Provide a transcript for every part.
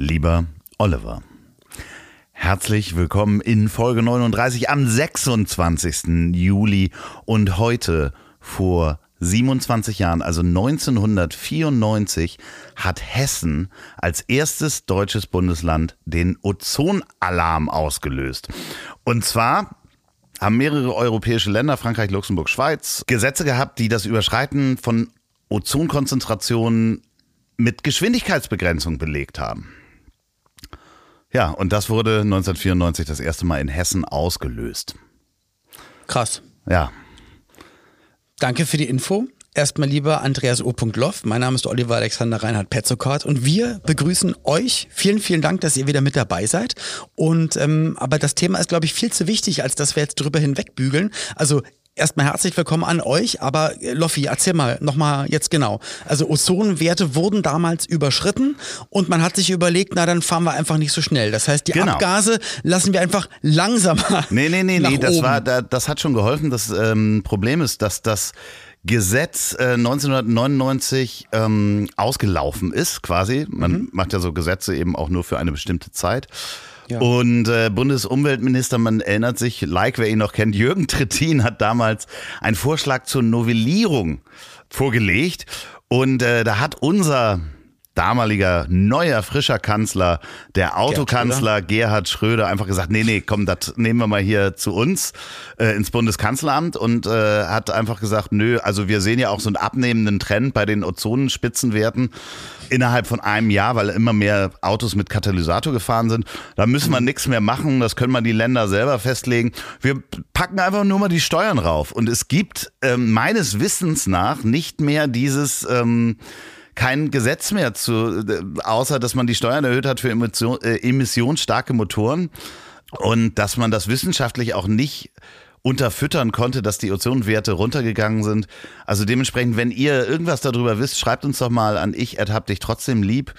Lieber Oliver. Herzlich willkommen in Folge 39 am 26. Juli und heute vor 27 Jahren, also 1994, hat Hessen als erstes deutsches Bundesland den Ozonalarm ausgelöst. Und zwar haben mehrere europäische Länder, Frankreich, Luxemburg, Schweiz, Gesetze gehabt, die das Überschreiten von Ozonkonzentrationen mit Geschwindigkeitsbegrenzung belegt haben. Ja, und das wurde 1994 das erste Mal in Hessen ausgelöst. Krass. Ja. Danke für die Info. Erstmal lieber Andreas O. Loff. Mein Name ist Oliver Alexander Reinhard Petzokart und wir begrüßen euch. Vielen, vielen Dank, dass ihr wieder mit dabei seid. Und ähm, aber das Thema ist, glaube ich, viel zu wichtig, als dass wir jetzt drüber hinwegbügeln. Also erstmal herzlich willkommen an euch, aber äh, Loffi, erzähl mal nochmal jetzt genau. Also Ozonwerte wurden damals überschritten und man hat sich überlegt, na dann fahren wir einfach nicht so schnell. Das heißt, die Genau. Abgase lassen wir einfach langsamer. Nee, nee, nee, nach nee, das war, da- das hat schon geholfen. Das ähm, Problem ist, dass das Gesetz äh, 1999 ähm, ausgelaufen ist, quasi. Man macht ja so Gesetze eben auch nur für eine bestimmte Zeit. Und äh, Bundesumweltminister, man erinnert sich, like wer ihn noch kennt, Jürgen Trittin hat damals einen Vorschlag zur Novellierung vorgelegt. Und äh, da hat unser damaliger neuer frischer Kanzler, der Autokanzler Gerhard Schröder, einfach gesagt, nee, nee, komm, das nehmen wir mal hier zu uns äh, ins Bundeskanzleramt und äh, hat einfach gesagt, nö, also wir sehen ja auch so einen abnehmenden Trend bei den Ozonspitzenwerten innerhalb von einem Jahr, weil immer mehr Autos mit Katalysator gefahren sind. Da müssen wir nichts mehr machen, das können mal die Länder selber festlegen. Wir packen einfach nur mal die Steuern rauf. Und es gibt ähm, meines Wissens nach nicht mehr dieses ähm, kein Gesetz mehr zu, äh, außer dass man die Steuern erhöht hat für Emission, äh, emissionsstarke Motoren und dass man das wissenschaftlich auch nicht unterfüttern konnte, dass die Ozonwerte runtergegangen sind. Also dementsprechend, wenn ihr irgendwas darüber wisst, schreibt uns doch mal an ich dich trotzdem lieb.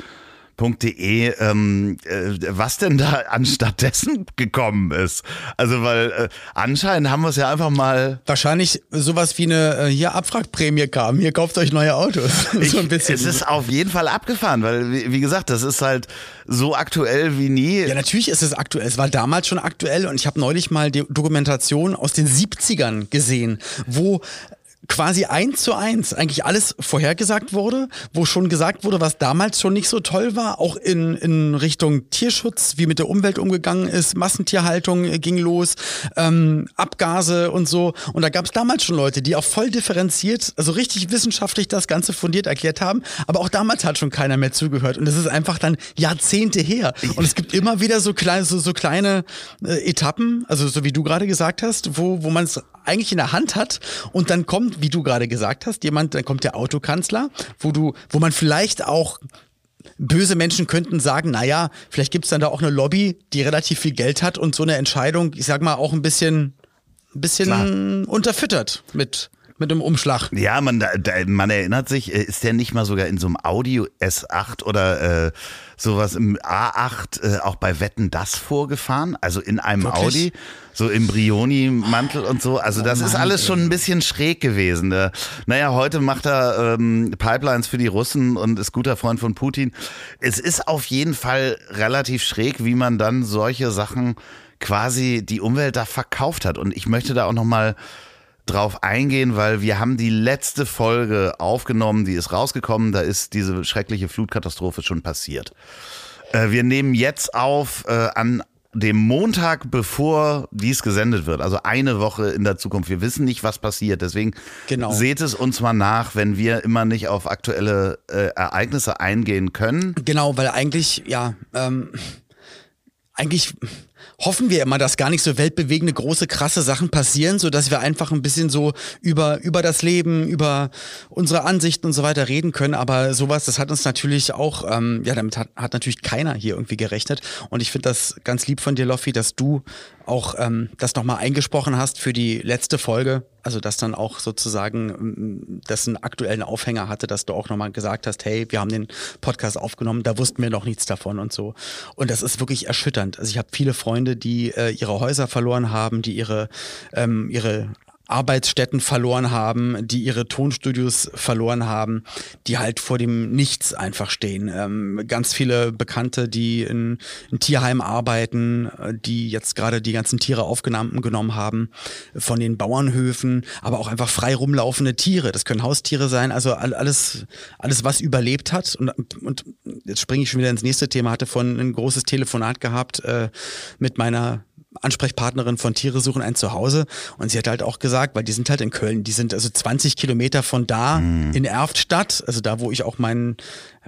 .de, ähm, äh, was denn da anstattdessen gekommen ist. Also weil äh, anscheinend haben wir es ja einfach mal Wahrscheinlich sowas wie eine äh, hier Abwrackprämie kam. Hier kauft euch neue Autos. Ich, so ein bisschen. Es ist auf jeden Fall abgefahren, weil, wie, wie gesagt, das ist halt so aktuell wie nie. ja, natürlich ist es aktuell. Es war damals schon aktuell und ich habe neulich mal die Dokumentation aus den 70ern gesehen, wo quasi eins zu eins eigentlich alles vorhergesagt wurde, wo schon gesagt wurde, was damals schon nicht so toll war, auch in, in Richtung Tierschutz, wie mit der Umwelt umgegangen ist, Massentierhaltung äh, ging los, ähm, Abgase und so. Und da gab es damals schon Leute, die auch voll differenziert, also richtig wissenschaftlich das Ganze fundiert erklärt haben. Aber auch damals hat schon keiner mehr zugehört. Und das ist einfach dann Jahrzehnte her. Und es gibt immer wieder so kleine, so, so kleine äh, Etappen, also so wie du gerade gesagt hast, wo, wo man es eigentlich in der Hand hat und dann kommt, wie du gerade gesagt hast, jemand, dann kommt der Autokanzler, wo du, wo man vielleicht auch böse Menschen könnten sagen, naja, vielleicht gibt's dann da auch eine Lobby, die relativ viel Geld hat und so eine Entscheidung, ich sag mal, auch ein bisschen, ein bisschen unterfüttert mit, mit einem Umschlag. Ja, man, da, man erinnert sich, äh, ist der nicht mal sogar in so einem Audio S8 oder äh, sowas im A8 äh, auch bei Wetten das vorgefahren? Also in einem Wirklich? Audi, so im Brioni-Mantel und so. Also das ist Mann, alles schon ein bisschen schräg gewesen. Äh, naja, heute macht er ähm, Pipelines für die Russen und ist guter Freund von Putin. Es ist auf jeden Fall relativ schräg, wie man dann solche Sachen quasi die Umwelt da verkauft hat. Und ich möchte da auch noch mal drauf eingehen, weil wir haben die letzte Folge aufgenommen, die ist rausgekommen, da ist diese schreckliche Flutkatastrophe schon passiert. Äh, wir nehmen jetzt auf äh, an dem Montag, bevor dies gesendet wird, also eine Woche in der Zukunft. Wir wissen nicht, was passiert, deswegen Genau. seht es uns mal nach, wenn wir immer nicht auf aktuelle äh, Ereignisse eingehen können. Genau, weil eigentlich, ja, ähm, eigentlich hoffen wir immer, dass gar nicht so weltbewegende, große, krasse Sachen passieren, so dass wir einfach ein bisschen so über, über das Leben, über unsere Ansichten und so weiter reden können. Aber sowas, das hat uns natürlich auch, ähm, ja, damit hat, hat natürlich keiner hier irgendwie gerechnet. Und ich finde das ganz lieb von dir, Loffi, dass du auch ähm, das nochmal eingesprochen hast für die letzte Folge. Also, dass dann auch sozusagen ähm, das einen aktuellen Aufhänger hatte, dass du auch nochmal gesagt hast, hey, wir haben den Podcast aufgenommen, da wussten wir noch nichts davon und so. Und das ist wirklich erschütternd. Also ich habe viele Freunde, die äh, ihre Häuser verloren haben, die ihre, ähm, ihre Arbeitsstätten verloren haben, die ihre Tonstudios verloren haben, die halt vor dem Nichts einfach stehen. Ähm, ganz viele Bekannte, die in, in Tierheim arbeiten, äh, die jetzt gerade die ganzen Tiere aufgenommen genommen haben von den Bauernhöfen, aber auch einfach frei rumlaufende Tiere. Das können Haustiere sein, also alles, alles was überlebt hat. Und, und jetzt springe ich schon wieder ins nächste Thema. Hatte von ein großes Telefonat gehabt äh, mit meiner Ansprechpartnerin von Tiere suchen ein Zuhause und sie hat halt auch gesagt, weil die sind halt in Köln, die sind also 20 Kilometer von da mhm. in Erftstadt, also da, wo ich auch mein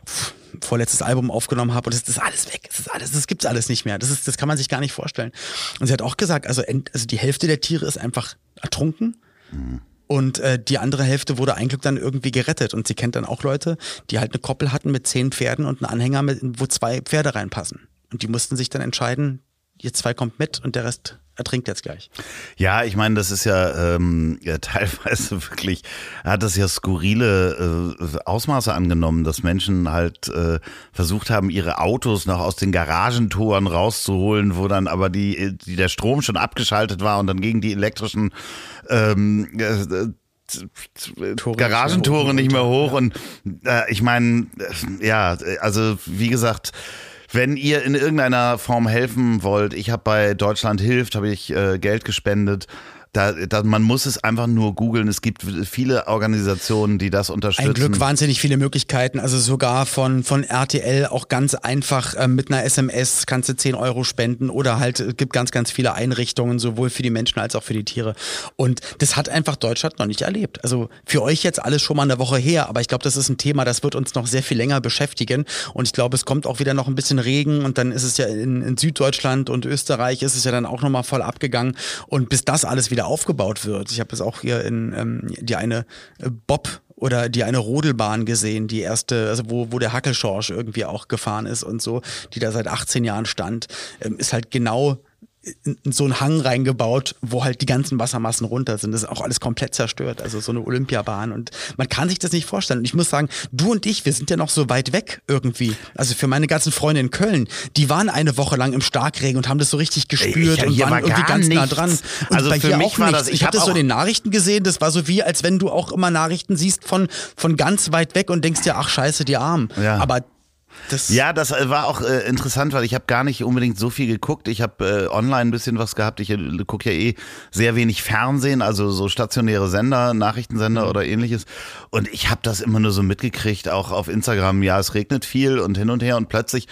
pff, vorletztes Album aufgenommen habe und das ist alles weg, das ist alles, das gibt's alles nicht mehr, das ist, das kann man sich gar nicht vorstellen. Und sie hat auch gesagt, also, also die Hälfte der Tiere ist einfach ertrunken. Mhm. Und äh, die andere Hälfte wurde eigentlich dann irgendwie gerettet. Und sie kennt dann auch Leute, die halt eine Koppel hatten mit zehn Pferden und einen Anhänger, mit, wo zwei Pferde reinpassen. Und die mussten sich dann entscheiden, ihr zwei kommt mit und der Rest ertrinkt jetzt gleich. Ja, ich meine, das ist ja, ähm, ja teilweise wirklich, hat das ja skurrile äh, Ausmaße angenommen, dass Menschen halt äh, versucht haben, ihre Autos noch aus den Garagentoren rauszuholen, wo dann aber die, die der Strom schon abgeschaltet war und dann gegen die elektrischen ähm, äh, Tore Garagentore nicht mehr hoch. Und äh, ich meine, äh, ja, also wie gesagt, wenn ihr in irgendeiner Form helfen wollt, ich habe bei Deutschland hilft, habe ich äh, Geld gespendet. Da, da, man muss es einfach nur googeln. Es gibt viele Organisationen, die das unterstützen. Ein Glück wahnsinnig viele Möglichkeiten. Also sogar von, von RTL auch ganz einfach äh, mit einer SMS kannst du 10 Euro spenden oder halt es gibt ganz, ganz viele Einrichtungen, sowohl für die Menschen als auch für die Tiere. Und das hat einfach Deutschland noch nicht erlebt. Also für euch jetzt alles schon mal eine Woche her, aber ich glaube, das ist ein Thema, das wird uns noch sehr viel länger beschäftigen. Und ich glaube, es kommt auch wieder noch ein bisschen Regen und dann ist es ja in, in Süddeutschland und Österreich ist es ja dann auch nochmal voll abgegangen. Und bis das alles wieder wieder aufgebaut wird. Ich habe es auch hier in ähm, die eine äh, Bob oder die eine Rodelbahn gesehen, die erste, also wo, wo der Hackelschorsch irgendwie auch gefahren ist und so, die da seit 18 Jahren stand, ähm, ist halt genau so einen Hang reingebaut, wo halt die ganzen Wassermassen runter sind. Das ist auch alles komplett zerstört. Also so eine Olympiabahn. Und man kann sich das nicht vorstellen. Und ich muss sagen, du und ich, wir sind ja noch so weit weg irgendwie. Also für meine ganzen Freunde in Köln, die waren eine Woche lang im Starkregen und haben das so richtig gespürt ich, und waren war irgendwie ganz nichts. nah dran. Und also bei für hier mich auch war nichts. das, ich ich habe hab das so in den Nachrichten gesehen. Das war so wie, als wenn du auch immer Nachrichten siehst von, von ganz weit weg und denkst dir, ach scheiße, die Armen. Ja. Aber das Ja, das äh, war auch äh, interessant, weil ich habe gar nicht unbedingt so viel geguckt. Ich habe äh, online ein bisschen was gehabt. Ich äh, gucke ja eh sehr wenig Fernsehen, also so stationäre Sender, Nachrichtensender oder ähnliches. Und ich habe das immer nur so mitgekriegt, auch auf Instagram. Ja, es regnet viel und hin und her und plötzlich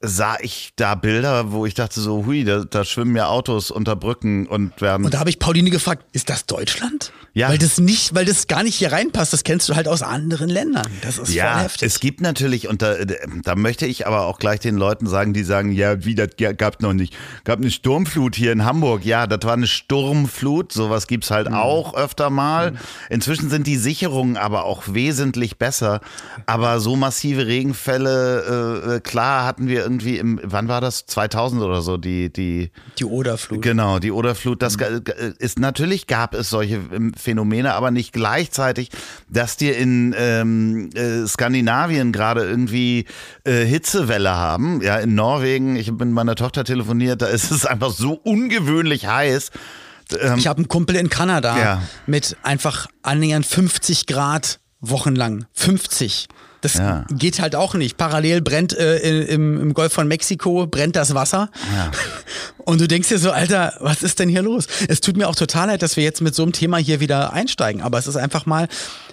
sah ich da Bilder, wo ich dachte so, hui, da, da schwimmen ja Autos unter Brücken und werden Und da habe ich Pauline gefragt, ist das Deutschland? Ja. Weil das nicht, weil das gar nicht hier reinpasst. Das kennst du halt aus anderen Ländern. Das ist voll Ja, heftig. es gibt natürlich, und da, da möchte ich aber auch gleich den Leuten sagen, die sagen, ja, wie, das gab noch nicht. Gab eine Sturmflut hier in Hamburg. Ja, das war eine Sturmflut. Sowas gibt's halt auch öfter mal. Inzwischen sind die Sicherungen aber auch wesentlich besser. Aber so massive Regenfälle, äh, klar hatten wir irgendwie im, wann war das? 2000 oder so, die, die, die Oderflut. Genau, die Oderflut, das ga- ist natürlich gab es solche ähm, Phänomene, aber nicht gleichzeitig, dass dir in ähm, äh, Skandinavien gerade irgendwie äh, Hitzewelle haben. Ja, in Norwegen, ich habe mit meiner Tochter telefoniert, da ist es einfach so ungewöhnlich heiß. Ähm, Ich habe einen Kumpel in Kanada Ja. mit einfach annähernd 50 Grad wochenlang. 50. Das Ja. geht halt auch nicht. Parallel brennt äh, im, im Golf von Mexiko brennt das Wasser. Ja. Und du denkst dir so, Alter, was ist denn hier los? Es tut mir auch total leid, dass wir jetzt mit so einem Thema hier wieder einsteigen. Aber es ist einfach mal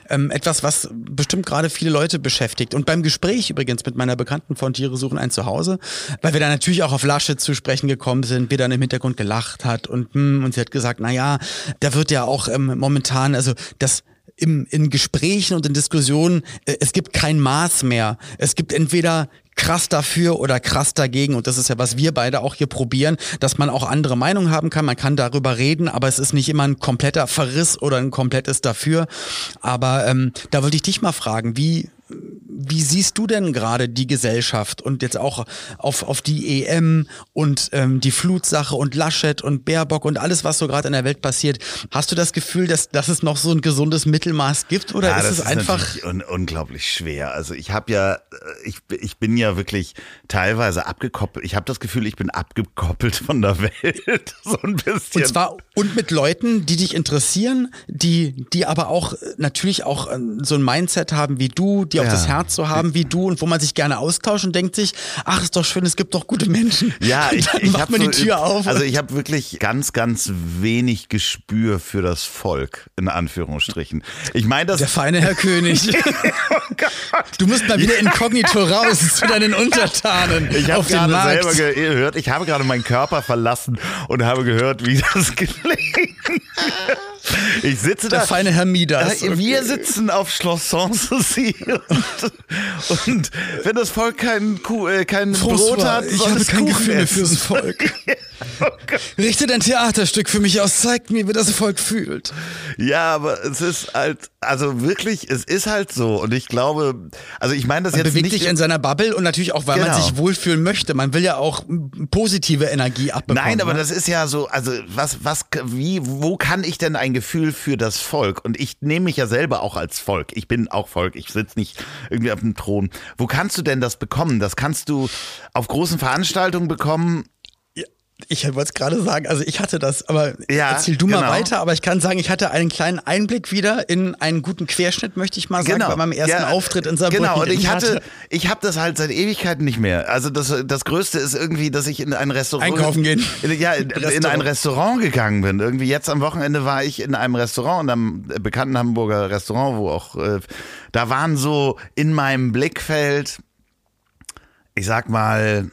ähm, etwas, was bestimmt gerade viele Leute beschäftigt. Und beim Gespräch übrigens mit meiner Bekannten von Tiere suchen ein Zuhause, weil wir dann natürlich auch auf Lasche zu sprechen gekommen sind, wir dann im Hintergrund gelacht hat und, hm, und sie hat gesagt, na ja, da wird ja auch ähm, momentan, also das im, in Gesprächen und in Diskussionen, äh, es gibt kein Maß mehr. Es gibt entweder krass dafür oder krass dagegen. Und das ist ja, was wir beide auch hier probieren, dass man auch andere Meinungen haben kann. Man kann darüber reden, aber es ist nicht immer ein kompletter Verriss oder ein komplettes dafür. Aber ähm, da wollte ich dich mal fragen, wie, wie siehst du denn gerade die Gesellschaft und jetzt auch auf, auf die EM und ähm, die Flutsache und Laschet und Baerbock und alles, was so gerade in der Welt passiert? Hast du das Gefühl, dass, dass es noch so ein gesundes Mittelmaß gibt oder ja, ist es ist einfach... un unglaublich schwer. Also ich habe ja, äh, ich, ich bin ja wirklich teilweise abgekoppelt. Ich habe das Gefühl, ich bin abgekoppelt von der Welt. so ein bisschen. Und zwar und mit Leuten, die dich interessieren, die, die aber auch äh, natürlich auch äh, so ein Mindset haben wie du, die auch Ja. das Herz so haben wie du und wo man sich gerne austauscht und denkt sich, ach, ist doch schön, es gibt doch gute Menschen. Ja, ich, dann ich macht man so, die Tür auf. Also ich habe wirklich ganz, ganz wenig Gespür für das Volk in Anführungsstrichen. Ich meine das. der feine Herr König. Du musst mal wieder inkognito raus zu deinen Untertanen Ich habe gerade selber gehört, ich habe gerade meinen Körper verlassen und habe gehört, wie das klingt. Ich sitze Der da. feine Herr Midas. Äh, Wir sitzen auf Schloss Sanssouci und, und wenn das Volk kein, Kuh, äh, kein Brot hat, ich soll habe es kein Kuchen Gefühl mehr fürs Volk. Richtet ein Theaterstück für mich aus, zeigt mir, wie das Volk fühlt. Ja, aber es ist halt, also wirklich, es ist halt so. Und ich glaube, also ich meine das jetzt bewegt nicht. sich in seiner Bubble und natürlich auch, weil man Genau. sich wohlfühlen möchte. Man will ja auch positive Energie abbekommen. Nein, aber ne? das ist ja so, also was, was, wie, wo kann ich denn ein Gefühl für das Volk? Und ich nehme mich ja selber auch als Volk. Ich bin auch Volk. Ich sitze nicht irgendwie auf dem Thron. Wo kannst du denn das bekommen? Das kannst du auf großen Veranstaltungen bekommen. Ich wollte es gerade sagen, also ich hatte das, aber Ja, erzähl du mal genau. weiter, aber ich kann sagen, ich hatte einen kleinen Einblick wieder in einen guten Querschnitt, möchte ich mal sagen, bei meinem ersten Genau. Ja, Auftritt in Saarbrücken. Genau, und ich hatte ich habe das halt seit Ewigkeiten nicht mehr. Also das, das Größte ist irgendwie, dass ich in ein Restaurant Einkaufen gehen. In, ja, in, in ein Restaurant. Gegangen bin. Irgendwie jetzt am Wochenende war ich in einem Restaurant, in einem bekannten Hamburger Restaurant, wo auch äh, da waren so in meinem Blickfeld, ich sag mal,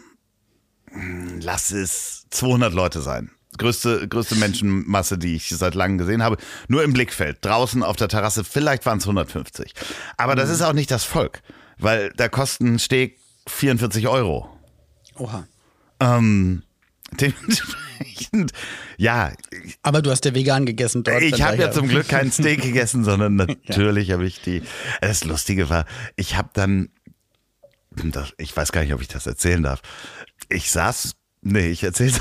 lass es 200 Leute sein. Größte, größte Menschenmasse, die ich seit langem gesehen habe. Nur im Blickfeld. Draußen auf der Terrasse, vielleicht waren es 150. Aber das ist auch nicht das Volk, weil da kosten Steg 44 Euro. Oha. Ähm, dementsprechend, ja, Aber du hast ja vegan gegessen dort. ich habe ja zum Glück kein Steak gegessen, sondern natürlich habe ich die. Das Lustige war, ich habe dann, ich weiß gar nicht, ob ich das erzählen darf. Ich saß, nee, ich erzähl's.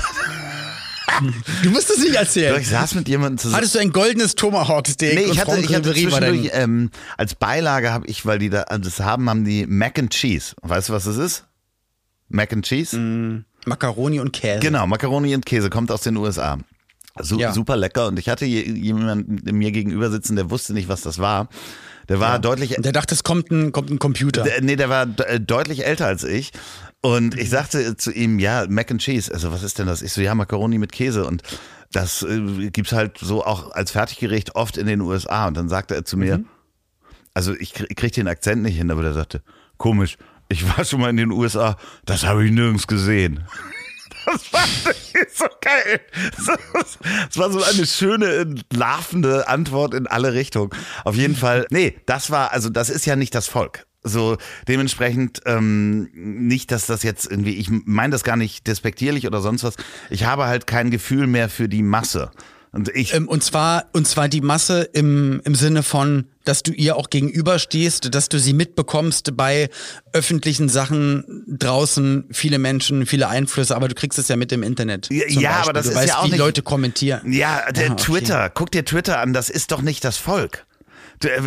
Du musst es nicht erzählen. Ich saß mit jemandem zusammen. Hattest du ein goldenes Tomahawk-Steak Nee, ich hatte, ich hatte zwischendurch, ähm, als Beilage habe ich, weil die da das haben, haben die Mac and Cheese. Weißt du, was das ist? Mac and Cheese? Macaroni und Käse. Genau, Macaroni und Käse kommt aus den USA. Su Ja. Super lecker. Und ich hatte je- jemanden mir gegenüber sitzen, der wusste nicht, was das war. Der war deutlich, Und der dachte, es kommt ein, kommt ein Computer. der, nee, der war äh, deutlich älter als ich. Und ich sagte zu ihm, ja, Mac and Cheese. Also was ist denn das? Ich so, ja, Macaroni mit Käse. Und das äh, gibt's halt so auch als Fertiggericht oft in den USA. Und dann sagte er zu mir, also ich, krieg- ich krieg den Akzent nicht hin, aber der sagte, komisch, ich war schon mal in den USA, das habe ich nirgends gesehen. Das war so geil. Das war so eine schöne, larvende Antwort in alle Richtungen. Auf jeden Fall, nee, das war, also das ist ja nicht das Volk. So dementsprechend ähm, nicht, dass das jetzt irgendwie, ich meine das gar nicht despektierlich oder sonst was. Ich habe halt kein Gefühl mehr für die Masse. Und ich, Ähm, und zwar, und zwar die Masse im, im Sinne von, dass du ihr auch gegenüberstehst, dass du sie mitbekommst bei öffentlichen Sachen draußen, viele Menschen, viele Einflüsse, aber du kriegst es ja mit im Internet. Ja, ja, aber Beispiel. das du ist weißt, ja auch wie nicht- Leute kommentieren. Ja, der Ah, okay. Twitter, guck dir Twitter an, das ist doch nicht das Volk. Äh,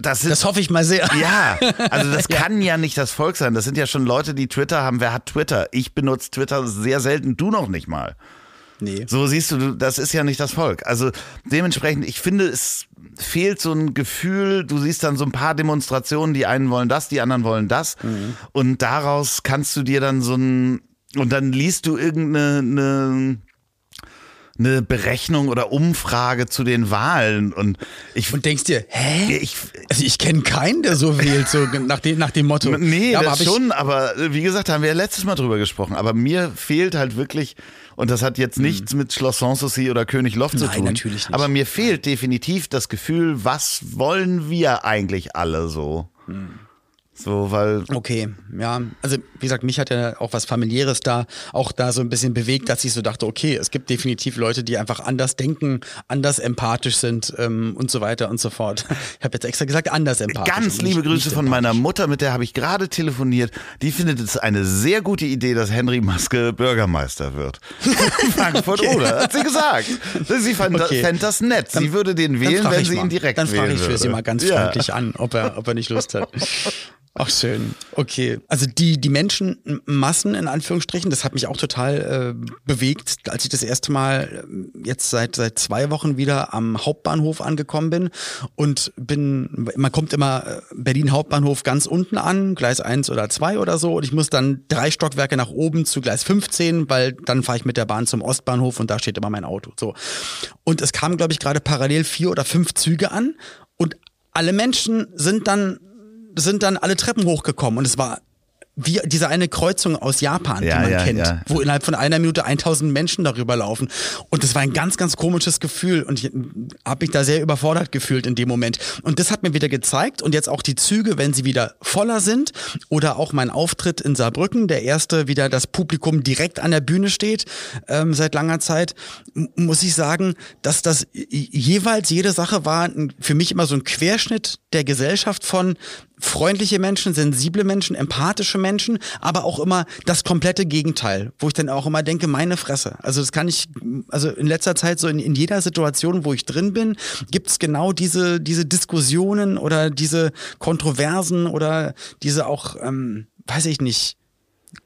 Das, sind, Das hoffe ich mal sehr. ja, also das kann ja nicht das Volk sein. Das sind ja schon Leute, die Twitter haben. Wer hat Twitter? Ich benutze Twitter sehr selten, du noch nicht mal. Nee. So siehst du, du, das ist ja nicht das Volk. Also dementsprechend, ich finde, es fehlt so ein Gefühl, du siehst dann so ein paar Demonstrationen, die einen wollen das, die anderen wollen das. Und daraus kannst du dir dann so ein, und dann liest du irgendeine eine, Berechnung oder Umfrage zu den Wahlen. Und ich, Und denkst dir, hä? ich Also ich kenne keinen, der so wählt, so nach dem, nach dem Motto. Nee, ja, aber schon, aber äh, wie gesagt, haben wir ja letztes Mal drüber gesprochen. Aber mir fehlt halt wirklich, und das hat jetzt nichts mit Schloss Sanssouci oder König Loft zu Hm. Tun. natürlich nicht. Aber mir fehlt definitiv das Gefühl, was wollen wir eigentlich alle so? So, weil. Okay, ja. Also, wie gesagt, mich hat ja auch was familiäres da, auch da so ein bisschen bewegt, dass ich so dachte, okay, es gibt definitiv Leute, die einfach anders denken, anders empathisch sind ähm, und so weiter und so fort. Ich habe jetzt extra gesagt, anders empathisch. Ganz liebe Grüße von meiner Mutter, mit der habe ich gerade telefoniert. Die findet es eine sehr gute Idee, dass Henry Maske Bürgermeister wird. Frankfurt okay. oder hat sie gesagt. Sie fand, okay. fand das nett. Sie würde den wählen, wenn sie mal. ihn direkt Dann frage ich für sie mal ganz freundlich ja. an, ob er, ob er nicht Lust hat. Ach schön, okay. Also die, die Menschenmassen in Anführungsstrichen, das hat mich auch total äh, bewegt, als ich das erste Mal äh, jetzt seit, seit zwei Wochen wieder am Hauptbahnhof angekommen bin und bin, man kommt immer äh, Berlin Hauptbahnhof ganz unten an, Gleis 1 oder 2 oder so und ich muss dann drei Stockwerke nach oben zu Gleis 15, weil dann fahre ich mit der Bahn zum Ostbahnhof und da steht immer mein Auto. So. Und es kamen, glaube ich, gerade parallel vier oder fünf Züge an und alle Menschen sind dann sind dann alle Treppen hochgekommen und es war wie diese eine Kreuzung aus Japan, ja, die man ja, kennt, ja. wo innerhalb von einer Minute 1000 Menschen darüber laufen. Und das war ein ganz, ganz komisches Gefühl und ich habe mich da sehr überfordert gefühlt in dem Moment. Und das hat mir wieder gezeigt und jetzt auch die Züge, wenn sie wieder voller sind oder auch mein Auftritt in Saarbrücken, der erste wieder das Publikum direkt an der Bühne steht ähm, seit langer Zeit, muss ich sagen, dass das jeweils jede Sache war für mich immer so ein Querschnitt der Gesellschaft von freundliche Menschen, sensible Menschen, empathische Menschen, aber auch immer das komplette Gegenteil, wo ich dann auch immer denke, meine Fresse. Also das kann ich, also in letzter Zeit so in, in jeder Situation, wo ich drin bin, gibt's genau diese, diese Diskussionen oder diese Kontroversen oder diese auch, ähm, weiß ich nicht,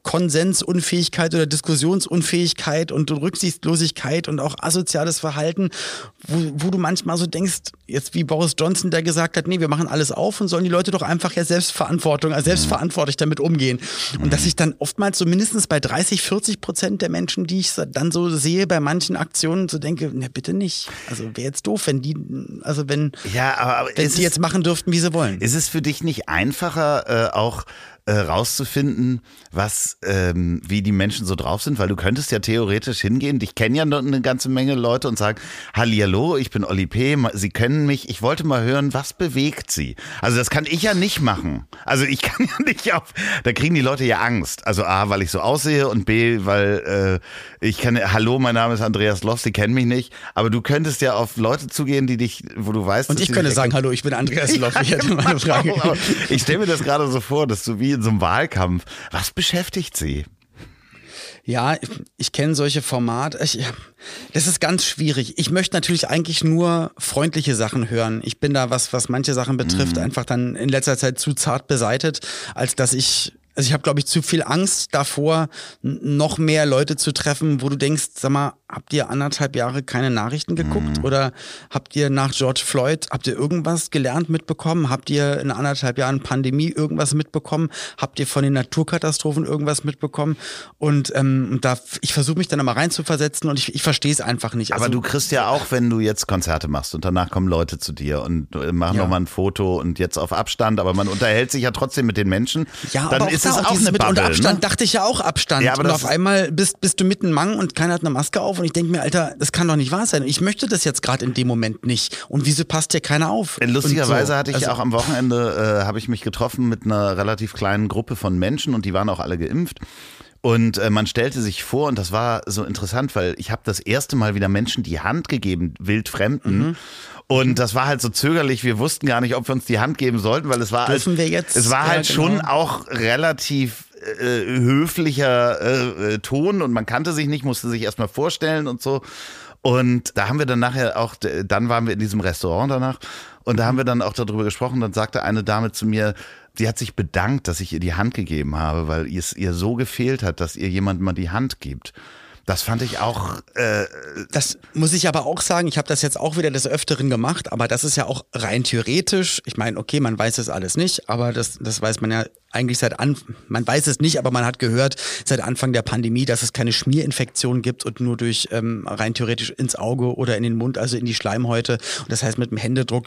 Konsensunfähigkeit oder Diskussionsunfähigkeit und Rücksichtslosigkeit und auch asoziales Verhalten, wo, wo du manchmal so denkst, jetzt wie Boris Johnson, der gesagt hat, nee, wir machen alles auf und sollen die Leute doch einfach ja Selbstverantwortung, also selbstverantwortlich damit umgehen. Und dass ich dann oftmals so mindestens bei 30, 40 Prozent der Menschen, die ich dann so sehe bei manchen Aktionen, so denke, ne, bitte nicht. Also wäre jetzt doof, wenn die, also wenn, ja, aber, aber wenn sie jetzt machen dürften, wie sie wollen. Ist es für dich nicht einfacher, äh, auch äh, rauszufinden, was, ähm, wie die Menschen so drauf sind, weil du könntest ja theoretisch hingehen, dich kennen ja noch eine ganze Menge Leute und sagen, Hallihallo, ich bin Olli P., Sie kennen mich, ich wollte mal hören, was bewegt Sie? Also das kann ich ja nicht machen. Also ich kann ja nicht auf, da kriegen die Leute ja Angst. Also A, weil ich so aussehe und B, weil äh, ich kann, hallo, mein Name ist Andreas Loff, Sie kennen mich nicht, aber du könntest ja auf Leute zugehen, die dich, wo du weißt, Und ich könnte sagen, hallo, ich bin Andreas Loff, ich hätte mal eine Frage. ich stelle mir das gerade so vor, dass du wie in so einem Wahlkampf. Was beschäftigt Sie? Ja, ich, ich kenne solche Formate. Ich, das ist ganz schwierig. Ich möchte natürlich eigentlich nur freundliche Sachen hören. Ich bin da, was, was manche Sachen betrifft, mhm. einfach dann in letzter Zeit zu zart beseitet, als dass ich also ich habe, glaube ich, zu viel Angst davor, noch mehr Leute zu treffen, wo du denkst, sag mal, habt ihr anderthalb Jahre keine Nachrichten geguckt? Mhm. Oder habt ihr nach George Floyd, habt ihr irgendwas gelernt mitbekommen? Habt ihr in anderthalb Jahren Pandemie irgendwas mitbekommen? Habt ihr von den Naturkatastrophen irgendwas mitbekommen? Und ähm, da, ich versuche mich dann immer reinzuversetzen und ich, ich verstehe es einfach nicht. Aber also, du kriegst ja auch, wenn du jetzt Konzerte machst und danach kommen Leute zu dir und äh, machen ja. nochmal ein Foto und jetzt auf Abstand, aber man unterhält sich ja trotzdem mit den Menschen. Ja, dann aber ist es auch, auch eine mit Bubble, Abstand ne? dachte ich ja auch Abstand. Ja, aber und auf einmal bist, bist du mitten Mang und keiner hat eine Maske auf und ich denke mir, Alter, das kann doch nicht wahr sein. Ich möchte das jetzt gerade in dem Moment nicht. Und wieso passt dir keiner auf? Lustigerweise so. hatte ich also, auch am Wochenende, äh, habe ich mich getroffen mit einer relativ kleinen Gruppe von Menschen und die waren auch alle geimpft. Und äh, man stellte sich vor, und das war so interessant, weil ich habe das erste Mal wieder Menschen die Hand gegeben, wildfremden. Mhm. Und das war halt so zögerlich. Wir wussten gar nicht, ob wir uns die Hand geben sollten, weil es war, Dürfen jetzt? es war halt ja, genau. schon auch relativ äh, höflicher äh, äh, Ton und man kannte sich nicht, musste sich erstmal vorstellen und so. Und da haben wir dann nachher auch, dann waren wir in diesem Restaurant danach und da haben wir dann auch darüber gesprochen. Dann sagte eine Dame zu mir, sie hat sich bedankt, dass ich ihr die Hand gegeben habe, weil es ihr so gefehlt hat, dass ihr jemand mal die Hand gibt. Das fand ich auch. Äh, das muss ich aber auch sagen. Ich habe das jetzt auch wieder des Öfteren gemacht, aber das ist ja auch rein theoretisch. Ich meine, okay, man weiß es alles nicht, aber das, das weiß man ja eigentlich seit an, man weiß es nicht, aber man hat gehört seit Anfang der Pandemie, dass es keine Schmierinfektion gibt und nur durch ähm, rein theoretisch ins Auge oder in den Mund, also in die Schleimhäute. Und das heißt, mit dem Händedruck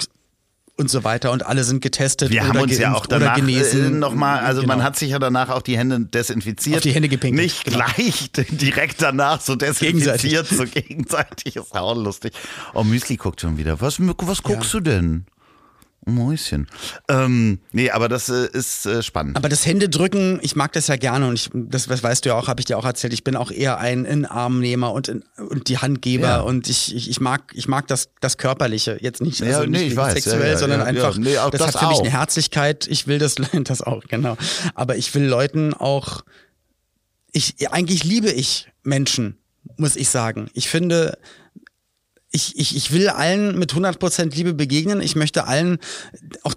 und so weiter und alle sind getestet Wir haben uns ja auch danach genesen. Äh, nochmal, also genau. man hat sich ja danach auch die Hände desinfiziert. Auf die Hände gepinkelt. Nicht genau. gleich direkt danach so desinfiziert, gegenseitig. so gegenseitig ist auch lustig. Oh, Müsli guckt schon wieder. Was, was guckst ja. du denn? Mäuschen. Ähm, nee, aber das äh, ist äh, spannend. Aber das Händedrücken, ich mag das ja gerne und ich, das, das weißt du ja auch, habe ich dir auch erzählt. Ich bin auch eher ein In-Armnehmer und, in, und die Handgeber Ja. und ich, ich, ich mag, ich mag das, das Körperliche. Jetzt nicht, Ja, also nee, nicht ich weiß. sexuell, Ja, ja, sondern ja, einfach, ja. Nee, auch das, das hat für mich auch. eine Herzlichkeit. Ich will das, das auch, genau. Aber ich will Leuten auch, ich, eigentlich liebe ich Menschen, muss ich sagen. Ich finde, ich, ich, ich will allen mit 100% Liebe begegnen. Ich möchte allen auch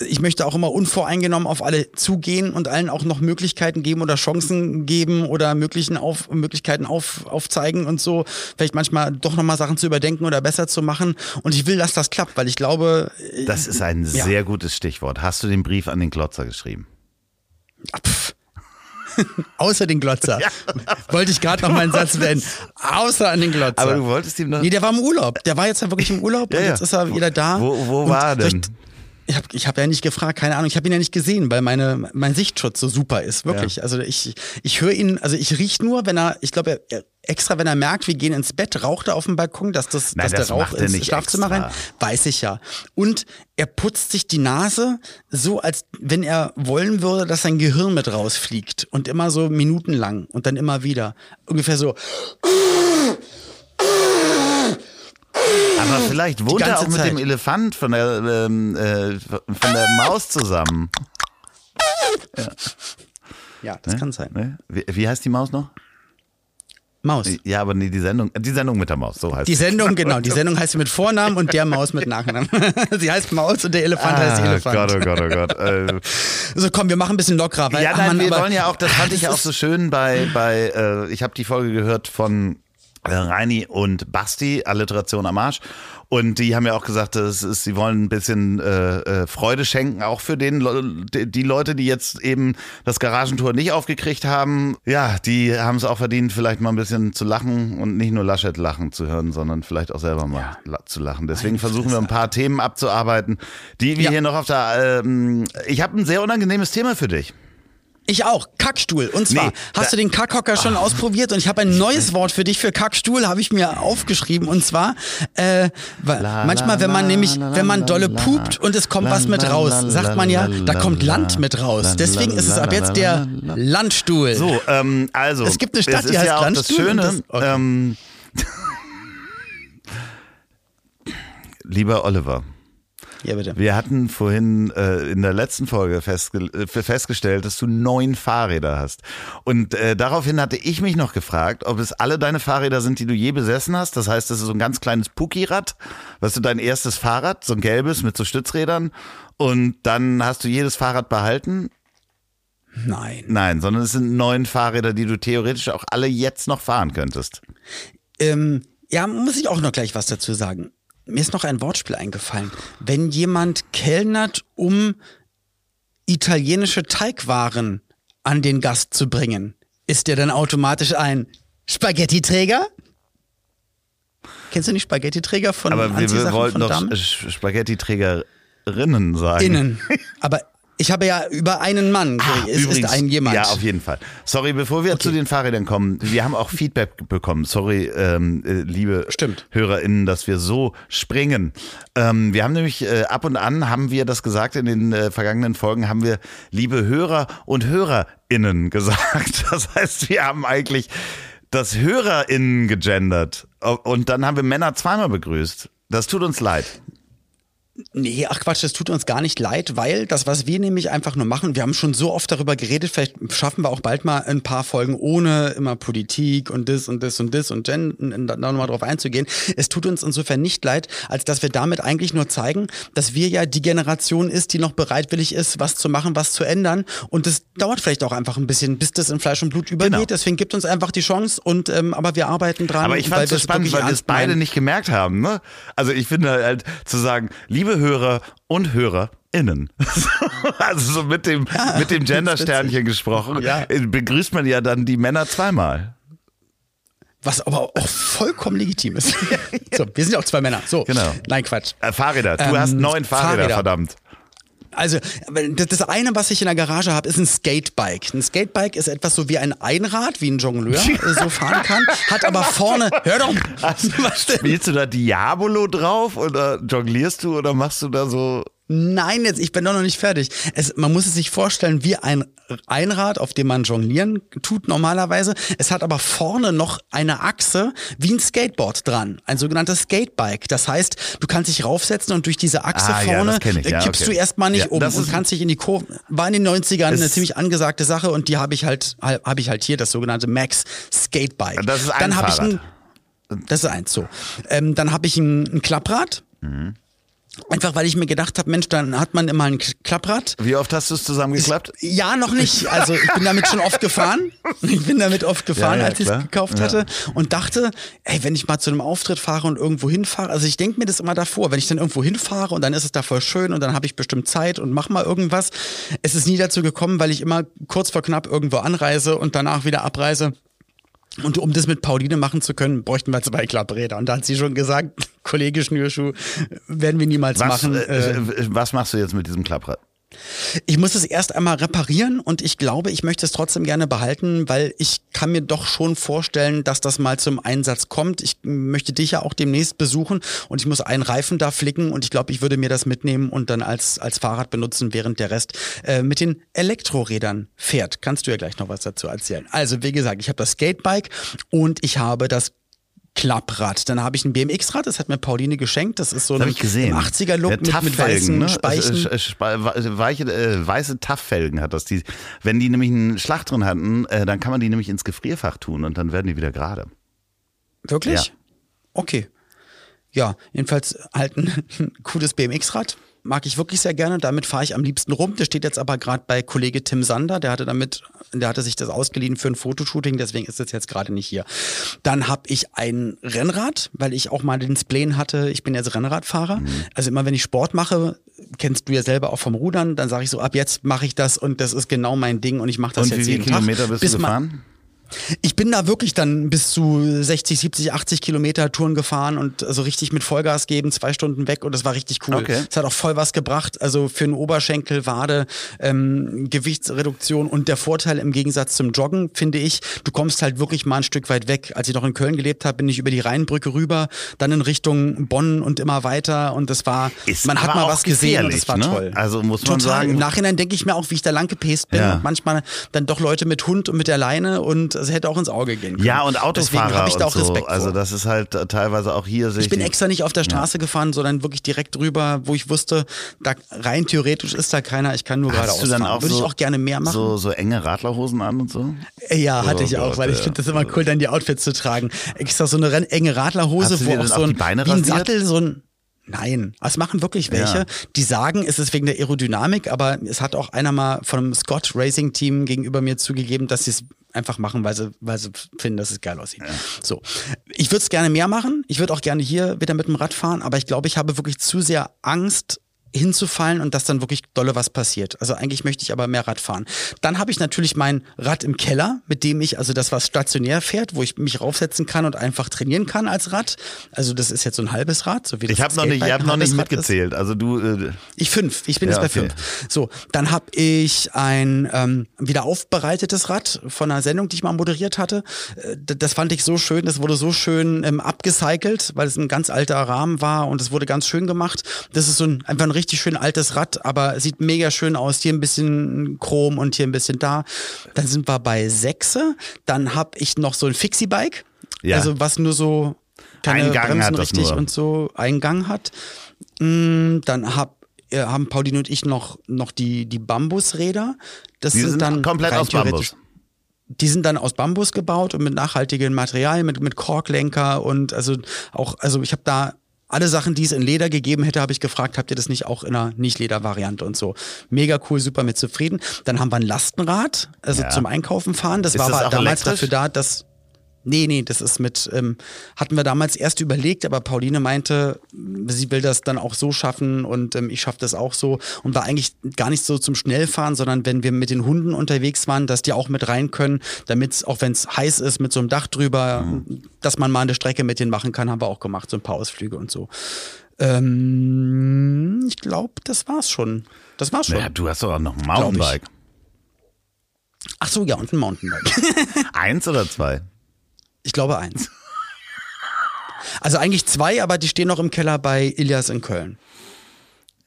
ich möchte auch immer unvoreingenommen auf alle zugehen und allen auch noch Möglichkeiten geben oder Chancen geben oder möglichen auf, Möglichkeiten auf, aufzeigen und so. Vielleicht manchmal doch nochmal Sachen zu überdenken oder besser zu machen. Und ich will, dass das klappt, weil ich glaube. äh, Das ist ein Ja. sehr gutes Stichwort. Hast du den Brief an den Klotzer geschrieben? pff. Außer den Glotzer. Wollte ich gerade noch meinen Satz beenden. Außer an den Glotzer. Aber du wolltest ihm noch. Nee, der war im Urlaub. Der war jetzt ja wirklich im Urlaub Ja, und ja. jetzt ist er wieder da. Wo, wo war er denn? Ich, habe ich hab ja nicht gefragt, keine Ahnung. Ich habe ihn ja nicht gesehen, weil meine, mein Sichtschutz so super ist. Wirklich. Also ich, ich höre ihn, also ich riech nur, wenn er, ich glaube, er, extra wenn er merkt, wir gehen ins Bett, raucht er auf dem Balkon, dass, das, Nein, dass das der Rauch ins Schlafzimmer extra. rein. Weiß ich ja. Und er putzt sich die Nase so, als wenn er wollen würde, dass sein Gehirn mit rausfliegt. Und immer so minutenlang und dann immer wieder. Ungefähr so. Aber vielleicht wohnt er auch mit Zeit. dem Elefant von der, ähm, äh, von der Maus zusammen. Ja, das kann sein. Ne? Wie, wie heißt die Maus noch? Maus. Ja, aber nee, die Sendung, die Sendung mit der Maus, so heißt Die sie. Sendung, genau. Die Sendung heißt sie mit Vornamen und der Maus mit Nachnamen. sie heißt Maus und der Elefant heißt Ah, Elefant. Gott, oh Gott, oh Gott. Äh, So, komm, wir machen ein bisschen lockerer. Weil, ja, nein, Mann, wir aber- wollen ja auch, das fand ich das auch so schön bei, bei äh, ich habe die Folge gehört von Reini und Basti, Alliteration am Arsch. Und die haben ja auch gesagt, das ist, sie wollen ein bisschen äh, äh, Freude schenken, auch für den, die, Leute, die jetzt eben das Garagentor nicht aufgekriegt haben. Ja, die haben es auch verdient, vielleicht mal ein bisschen zu lachen und nicht nur Laschet lachen zu hören, sondern vielleicht auch selber mal la zu lachen. Deswegen versuchen wir ein paar Themen abzuarbeiten, die wir Ja. hier noch auf der. Ähm, ich habe ein sehr unangenehmes Thema für dich. Ich auch. Kackstuhl. Und zwar, Nee, hast du den Kackhocker schon ausprobiert? Und ich habe ein neues Wort für dich für Kackstuhl, habe ich mir aufgeschrieben. Und zwar, äh, La, manchmal, wenn man nämlich, wenn man dolle pupt und es kommt was mit raus, sagt man ja, da kommt la, Land mit raus. Deswegen ist es ab jetzt der la, la. Landstuhl. So, ähm, also. Es gibt eine Stadt, die heißt ja das Landstuhl und Schöne. das- okay. ähm, lieber Oliver, Ja, bitte. wir hatten vorhin äh, in der letzten Folge festge äh, festgestellt, dass du neun Fahrräder hast. Und äh, daraufhin hatte ich mich noch gefragt, ob es alle deine Fahrräder sind, die du je besessen hast. Das heißt, das ist so ein ganz kleines Puki-Rad, weißt du, dein erstes Fahrrad, so ein gelbes mit so Stützrädern. Und dann hast du jedes Fahrrad behalten Nein. Nein, sondern es sind neun Fahrräder, die du theoretisch auch alle jetzt noch fahren könntest. Ähm, ja, muss ich auch noch gleich was dazu sagen. Mir ist noch ein Wortspiel eingefallen. Wenn jemand kellnert, um italienische Teigwaren an den Gast zu bringen, ist der dann automatisch ein Spaghetti-Träger? Kennst du nicht Spaghetti-Träger von Aber wir, wollten von doch Spaghetti-Trägerinnen sagen. Innen. Aber ich habe ja über einen Mann. Ah, es ist ein jemand. Ja, auf jeden Fall. Sorry, bevor wir zu den Fahrrädern kommen, wir haben auch Feedback bekommen. Sorry, ähm, äh, liebe Stimmt. HörerInnen, dass wir so springen. Ähm, wir haben nämlich äh, ab und an, haben wir das gesagt in den äh, vergangenen Folgen, haben wir liebe Hörer und HörerInnen gesagt. Das heißt, wir haben eigentlich das HörerInnen gegendert. Und dann haben wir Männer zweimal begrüßt. Das tut uns leid. Nee, ach Quatsch, das tut uns gar nicht leid, weil das, was wir nämlich einfach nur machen, wir haben schon so oft darüber geredet, vielleicht schaffen wir auch bald mal ein paar Folgen ohne immer Politik und das und das und das und Gen, da nochmal drauf einzugehen. Es tut uns insofern nicht leid, als dass wir damit eigentlich nur zeigen, dass wir ja die Generation ist, die noch bereitwillig ist, was zu machen, was zu ändern. Und das dauert vielleicht auch einfach ein bisschen, bis das in Fleisch und Blut übergeht. Genau. Deswegen gibt uns einfach die Chance und ähm, aber wir arbeiten dran. Aber ich fand es so wir spannend, weil wir es beide nicht gemerkt haben. Ne? Also ich finde halt zu sagen, liebe Hörer und HörerInnen. also so mit dem, mit dem Gender-Sternchen gesprochen, Ja. äh, begrüßt man ja dann die Männer zweimal. Was aber auch vollkommen legitim ist. so, wir sind ja auch zwei Männer. So, Genau. nein, Quatsch. Äh, Fahrräder, du Ähm, hast neun Fahrräder, Fahrräder. verdammt. Also das eine, was ich in der Garage habe, ist ein Skatebike. Ein Skatebike ist etwas so wie ein Einrad, wie ein Jongleur so fahren kann, hat aber vorne. Hör doch. Also, was denn? Spielst du da Diabolo drauf oder jonglierst du oder machst du da so Nein, jetzt, ich bin doch noch nicht fertig. Es, man muss es sich vorstellen wie ein Einrad, auf dem man jonglieren tut normalerweise. Es hat aber vorne noch eine Achse wie ein Skateboard dran. Ein sogenanntes Skatebike. Das heißt, du kannst dich raufsetzen und durch diese Achse ah, vorne ja, ja, kippst okay. du erstmal nicht ja, um und kannst dich in die Kurve. War in den 90ern eine ziemlich angesagte Sache und die habe ich halt, habe ich halt hier, das sogenannte Max Skatebike. Das ist ein Dann habe ich ein, das ist eins so. Ähm, dann habe ich ein, ein Klapprad. Mhm. Einfach weil ich mir gedacht habe, Mensch, dann hat man immer ein Klapprad. Wie oft hast du es zusammengeklappt? Ich, ja, noch nicht. Also ich bin damit schon oft gefahren. Ich bin damit oft gefahren, ja, ja, als ich es gekauft ja. hatte und dachte, ey, wenn ich mal zu einem Auftritt fahre und irgendwo hinfahre, also ich denke mir das immer davor, wenn ich dann irgendwo hinfahre und dann ist es da voll schön und dann habe ich bestimmt Zeit und mach mal irgendwas. Es ist nie dazu gekommen, weil ich immer kurz vor knapp irgendwo anreise und danach wieder abreise. Und um das mit Pauline machen zu können, bräuchten wir zwei Klappräder. Und da hat sie schon gesagt, Kollege Schnürschuh, werden wir niemals was, machen. Äh, äh, was machst du jetzt mit diesem Klapprad? Ich muss es erst einmal reparieren und ich glaube, ich möchte es trotzdem gerne behalten, weil ich kann mir doch schon vorstellen, dass das mal zum Einsatz kommt. Ich möchte dich ja auch demnächst besuchen und ich muss einen Reifen da flicken und ich glaube, ich würde mir das mitnehmen und dann als, als Fahrrad benutzen, während der Rest äh, mit den Elektrorädern fährt. Kannst du ja gleich noch was dazu erzählen. Also, wie gesagt, ich habe das Skatebike und ich habe das Klapprad. Dann habe ich ein BMX-Rad, das hat mir Pauline geschenkt. Das ist so das ein 80er-Look mit, mit weißen ne? Speichen. Weiche, äh, weiße Tafffelgen hat das. Die, wenn die nämlich einen Schlag drin hatten, äh, dann kann man die nämlich ins Gefrierfach tun und dann werden die wieder gerade. Wirklich? Ja. Okay. Ja, jedenfalls halt ein cooles BMX-Rad mag ich wirklich sehr gerne. Damit fahre ich am liebsten rum. Das steht jetzt aber gerade bei Kollege Tim Sander. Der hatte damit, der hatte sich das ausgeliehen für ein Fotoshooting, deswegen ist es jetzt gerade nicht hier. Dann habe ich ein Rennrad, weil ich auch mal den Spleen hatte. Ich bin jetzt Rennradfahrer. Mhm. Also immer wenn ich Sport mache, kennst du ja selber auch vom Rudern, dann sage ich so, ab jetzt mache ich das und das ist genau mein Ding und ich mache das und jetzt jeden Tag. wie viele Kilometer bist du gefahren? Ich bin da wirklich dann bis zu 60, 70, 80 Kilometer Touren gefahren und so also richtig mit Vollgas geben, zwei Stunden weg und das war richtig cool. Okay. Es hat auch voll was gebracht. Also für einen Oberschenkel, Wade, ähm, Gewichtsreduktion und der Vorteil im Gegensatz zum Joggen, finde ich, du kommst halt wirklich mal ein Stück weit weg. Als ich noch in Köln gelebt habe, bin ich über die Rheinbrücke rüber, dann in Richtung Bonn und immer weiter und das war, Ist man hat mal was gesehen und das war ne? toll. Also muss man Total. sagen. Im Nachhinein denke ich mir auch, wie ich da lang gepest bin Ja. und manchmal dann doch Leute mit Hund und mit der Leine und es hätte auch ins Auge gehen können. Ja, und Deswegen Autofahrer habe ich da und auch Respekt so. Also vor. das ist halt äh, teilweise auch hier. Ich bin extra nicht auf der Straße gefahren, sondern wirklich direkt drüber, wo ich wusste, da rein theoretisch ist da keiner, ich kann nur geradeaus du dann auch Würde so, ich auch gerne mehr machen. So, so enge Radlerhosen an und so? ja, hatte ich Oh auch, Gott, weil ich ja. finde das immer cool, dann die Outfits zu tragen. Extra so eine enge Radlerhose, wo auch so ein, Beine wie ein? Sattel, so ein Nein, es machen wirklich welche, Ja. die sagen, es ist wegen der Aerodynamik, aber es hat auch einer mal von einem Scott Racing Team gegenüber mir zugegeben, dass sie es einfach machen, weil sie, weil sie finden, dass es geil aussieht. So. Ich würde es gerne mehr machen. Ich würde auch gerne hier wieder mit dem Rad fahren, aber ich glaube, ich habe wirklich zu sehr Angst, hinzufallen und dass dann wirklich dolle was passiert. Also eigentlich möchte ich aber mehr Rad fahren. Dann habe ich natürlich mein Rad im Keller, mit dem ich, also das, was stationär fährt, wo ich mich raufsetzen kann und einfach trainieren kann als Rad. Also das ist jetzt so ein halbes Rad, so wie das Ich habe noch nicht, ich hab noch nicht Rad ist. mitgezählt. Also du, äh, Ich fünf. Ich bin Ja, jetzt bei okay. fünf. So, dann habe ich ein ähm, wieder aufbereitetes Rad von einer Sendung, die ich mal moderiert hatte. Äh, Das fand ich so schön. Das wurde so schön ähm, abgecycelt, weil es ein ganz alter Rahmen war und es wurde ganz schön gemacht. Das ist so ein einfach ein richtig schön altes Rad, aber sieht mega schön aus. Hier ein bisschen Chrom und hier ein bisschen da. Dann sind wir bei sechse. Dann habe ich noch so ein Fixie-Bike. Ja. Also was nur so keine Einen Gang Bremsen richtig und so einen Gang hat. Mm, Dann hab, äh, haben Pauline und ich noch, noch die, die Bambusräder. Das die sind, sind dann komplett aus Bambus. Die sind dann aus Bambus gebaut und mit nachhaltigem Material, mit, mit Korklenker und also auch, also ich habe da alle Sachen, die es in Leder gegeben hätte, habe ich gefragt, habt ihr das nicht auch in einer Nicht-Leder-Variante und so. Mega cool, super mit zufrieden. Dann haben wir ein Lastenrad, also Ja. zum Einkaufen fahren. Das Ist war das aber damals elektrisch? dafür da, dass Nee, nee, das ist mit, ähm, hatten wir damals erst überlegt, aber Pauline meinte, sie will das dann auch so schaffen und ähm, ich schaffe das auch so und war eigentlich gar nicht so zum Schnellfahren, sondern wenn wir mit den Hunden unterwegs waren, dass die auch mit rein können, damit auch wenn es heiß ist, mit so einem Dach drüber, dass man mal eine Strecke mit denen machen kann, haben wir auch gemacht, so ein paar Ausflüge und so. Ähm, ich glaube, das war's schon. Das war's schon. Naja, du hast doch auch noch ein Mountainbike. Ach so, ja, und ein Mountainbike. Eins oder zwei? Ich glaube eins. Also eigentlich zwei, aber die stehen noch im Keller bei Ilias in Köln.